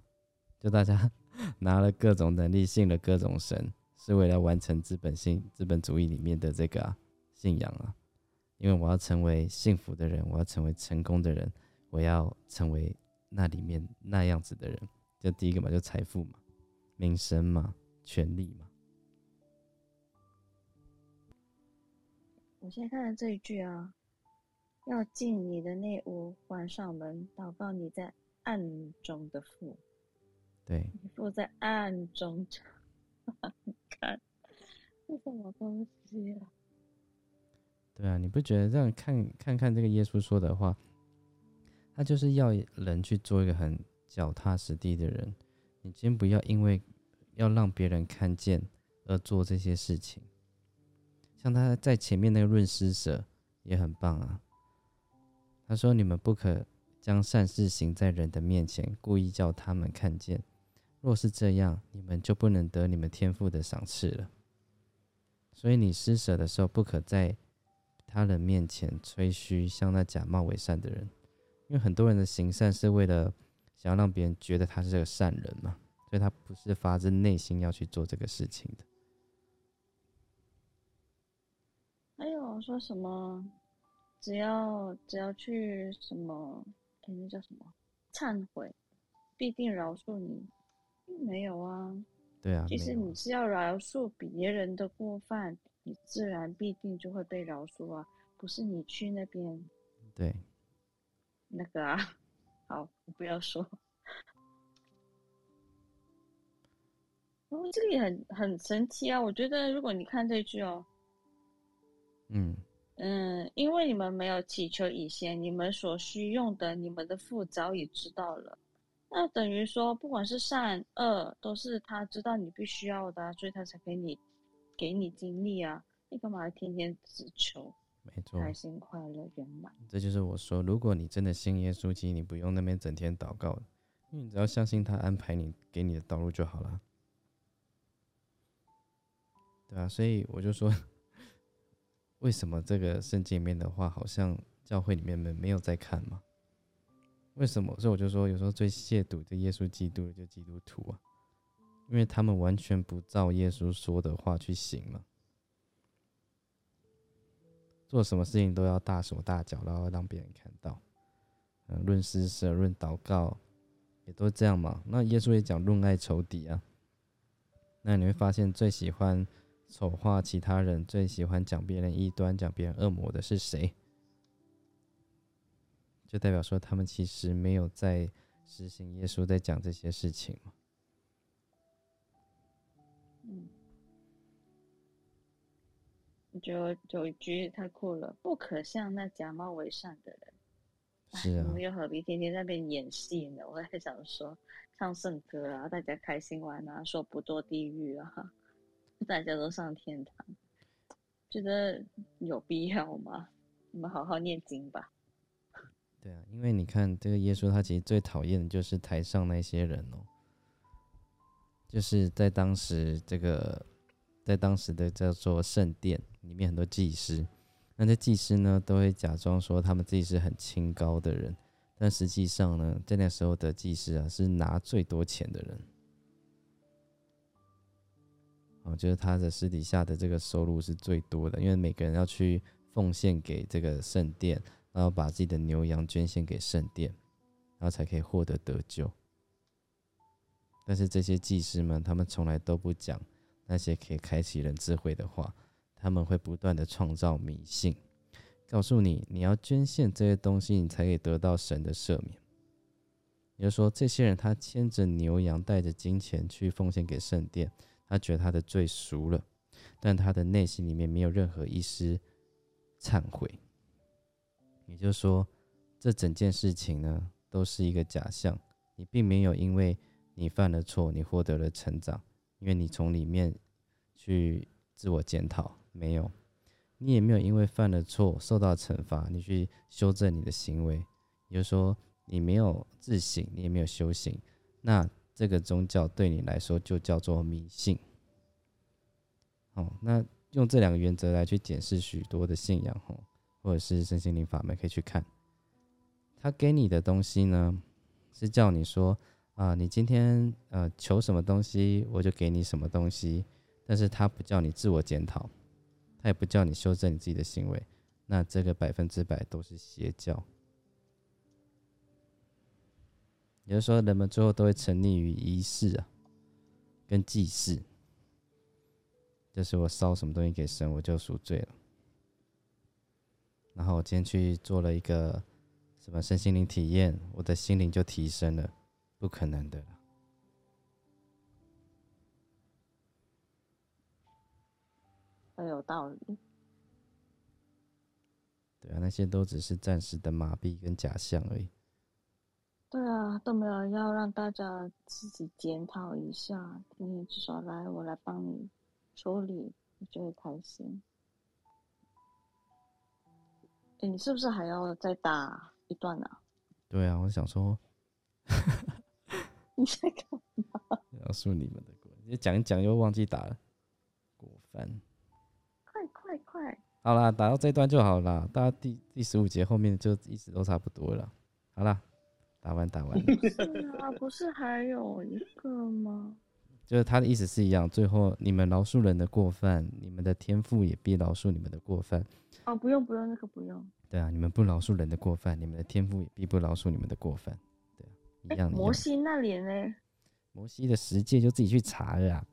就大家 拿了各种能力，信了各种神，是为了完成资本性资本主义里面的这个、信仰啊。因为我要成为幸福的人，我要成为成功的人，我要成为那里面那样子的人。就第一个嘛，就财富嘛，名声嘛，权力嘛。我现在看的这一句啊，要进你的内屋，关上门，祷告你在暗中的父，对，你父在暗中 看，这什么东西啊？对啊，你不觉得这样看看看这个耶稣说的话，他就是要人去做一个很脚踏实地的人。你先不要因为要让别人看见而做这些事情。像他在前面那个论施舍也很棒啊。他说：“你们不可将善事行在人的面前，故意叫他们看见。若是这样，你们就不能得你们天赋的赏赐了。所以你施舍的时候，不可在他人面前吹嘘，像那假冒伪善的人，因为很多人的行善是为了想要让别人觉得他是个善人嘛，所以他不是发自内心要去做这个事情的。还有说什么？只要只要去什么？哎，那叫什么？忏悔，必定饶恕你。没有啊，对啊，其实你是要饶恕别人的过犯，你自然必定就会被饶恕啊，不不是你去那边对，那个啊。好，我不要说。哦，这个也很很神奇啊！我觉得如果你看这句哦，嗯嗯，因为你们没有祈求以前，你们所需用的，你们的父早已知道了。那等于说，不管是善恶，都是他知道你必须要的啊，所以他才给你给你经历啊。你干嘛天天只求没错，开心、快乐、圆满？这就是我说，如果你真的信耶稣，其实你不用那边整天祷告，因为你只要相信他安排你给你的道路就好了。对啊，所以我就说，为什么这个圣经里面的话，好像教会里面没没有在看嘛？为什么？所以我就说，有时候最亵渎这耶稣基督的就基督徒啊，因为他们完全不照耶稣说的话去行嘛，做什么事情都要大手大脚，然后让别人看到。嗯，论施舍、论祷告，也都这样嘛。那耶稣也讲论爱仇敌啊。那你会发现，最喜欢丑化其他人，最喜欢讲别人异端、讲别人恶魔的是谁？就代表说，他们其实没有在实行耶稣在讲这些事情嘛。嗯，我觉得有一句太酷了，不可向那假冒为善的人。哎是啊你们又何必天天在那边演戏呢？我在想说，唱圣歌啊，大家开心玩啊，说不堕地狱啊，大家都上天堂，觉得有必要吗？你们好好念经吧。对啊，因为你看这个耶稣，他其实最讨厌的就是台上那些人哦，就是在当时这个，在当时的叫做圣殿里面很多祭司，那这祭司呢都会假装说他们自己是很清高的人，但实际上呢，在那时候的祭司啊是拿最多钱的人，哦，就是他的私底下的这个收入是最多的，因为每个人要去奉献给这个圣殿。然后把自己的牛羊捐献给圣殿，然后才可以获得得救。但是这些祭司们，他们从来都不讲那些可以开启人智慧的话，他们会不断的创造迷信，告诉你你要捐献这些东西，你才可以得到神的赦免。也就是说，这些人他牵着牛羊，带着金钱去奉献给圣殿，他觉得他的罪赎了，但他的内心里面没有任何一丝忏悔。也就是说，这整件事情呢，都是一个假象。你并没有因为你犯了错，你获得了成长，因为你从里面去自我检讨，没有。你也没有因为犯了错受到惩罚，你去修正你的行为。也就是说，你没有自省，你也没有修行，那这个宗教对你来说就叫做迷信。哦，那用这两个原则来去检视许多的信仰，吼。或者是身心灵法门可以去看，他给你的东西呢，是叫你说啊，你今天呃求什么东西，我就给你什么东西，但是他不叫你自我检讨，他也不叫你修正你自己的行为，那这个百分之百都是邪教。也就是说，人们最后都会沉溺于仪式啊，跟祭祀，就是我烧什么东西给神，我就赎罪了。然后我今天去做了一个什么身心灵体验，我的心灵就提升了，不可能的。很有道理。对啊，那些都只是暂时的麻痹跟假象而已。对啊，都没有要让大家自己检讨一下，天天至少来我来帮你处理，你就会开心。哎，你是不是还要再打一段啊？对啊，我想说，你在干嘛？描述你们的过，你讲一讲又忘记打了，过分。快快快！好啦，打到这段就好啦，大家第第十五节后面就一直都差不多了。好啦，打完打完。是啊，不是还有一个吗？就是他的意思是一样，最后你们饶恕人的过犯，你们的天赋也必饶恕你们的过犯。哦，不用不用，那个不用。对啊，你们不饶恕人的过犯，你们的天赋也必不饶恕你们的过犯。对啊，一样的。摩西那里呢？摩西的十诫就自己去查了啊。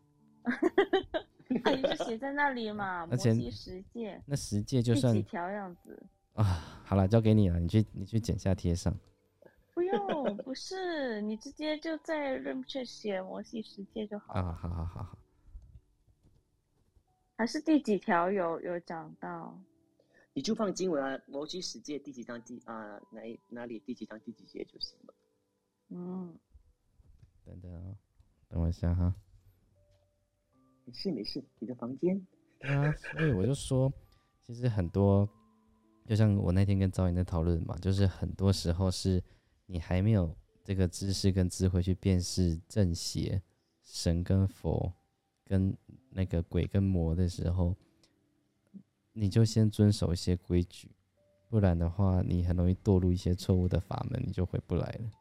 那你就写在那里嘛，摩西十诫。那十诫就算几条样子啊？好了，交给你了，你去你去剪下贴上。不用，不是，你直接就在 room 去写摩西十诫就好了。啊，好好好好。还是第几条有有讲到？你就放经文啊，摩西世界第几章第啊哪哪里第几章第几节就行了。嗯，等等啊，等我一下哈。没事没事，你的房间。啊，所以我就说，其实很多，就像我那天跟赵岩在讨论嘛，就是很多时候是你还没有这个知识跟智慧去辨识正邪、神跟佛、跟那个鬼跟魔的时候，你就先遵守一些规矩，不然的话，你很容易堕入一些错误的法门，你就回不来了。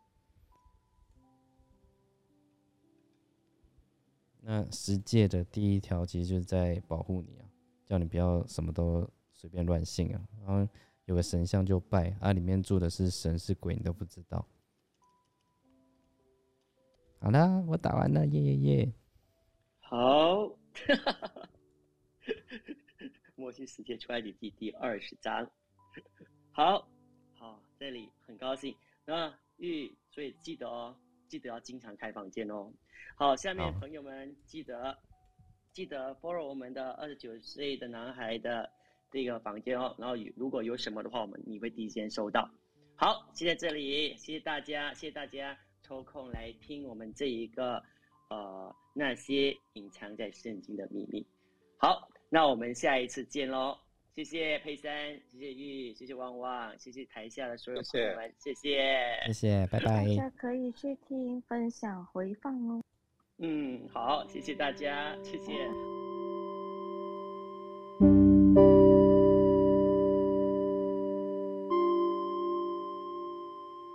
那十戒的第一条其实就是在保护你啊，叫你不要什么都随便乱信啊。然后有个神像就拜，啊，里面住的是神是鬼你都不知道。好啦，我打完了，耶耶耶！好，摩西十诫出来的第第二十章。好，好，这里很高兴。那玉，所以记得哦。记得要经常开房间哦。好，下面朋友们记得记得 follow 我们的二十九岁的男孩的这个房间哦。然后如果有什么的话，我们你会第一时间收到。好，谢谢这里，谢谢大家，谢谢大家抽空来听我们这一个呃那些隐藏在圣经的秘密。好，那我们下一次见喽。谢谢佩珊，谢谢玉，谢谢旺旺，谢谢台下的所有朋友们，谢谢，谢谢，拜拜。大家可以去听分享回放哦。嗯，好，谢谢大家，谢谢。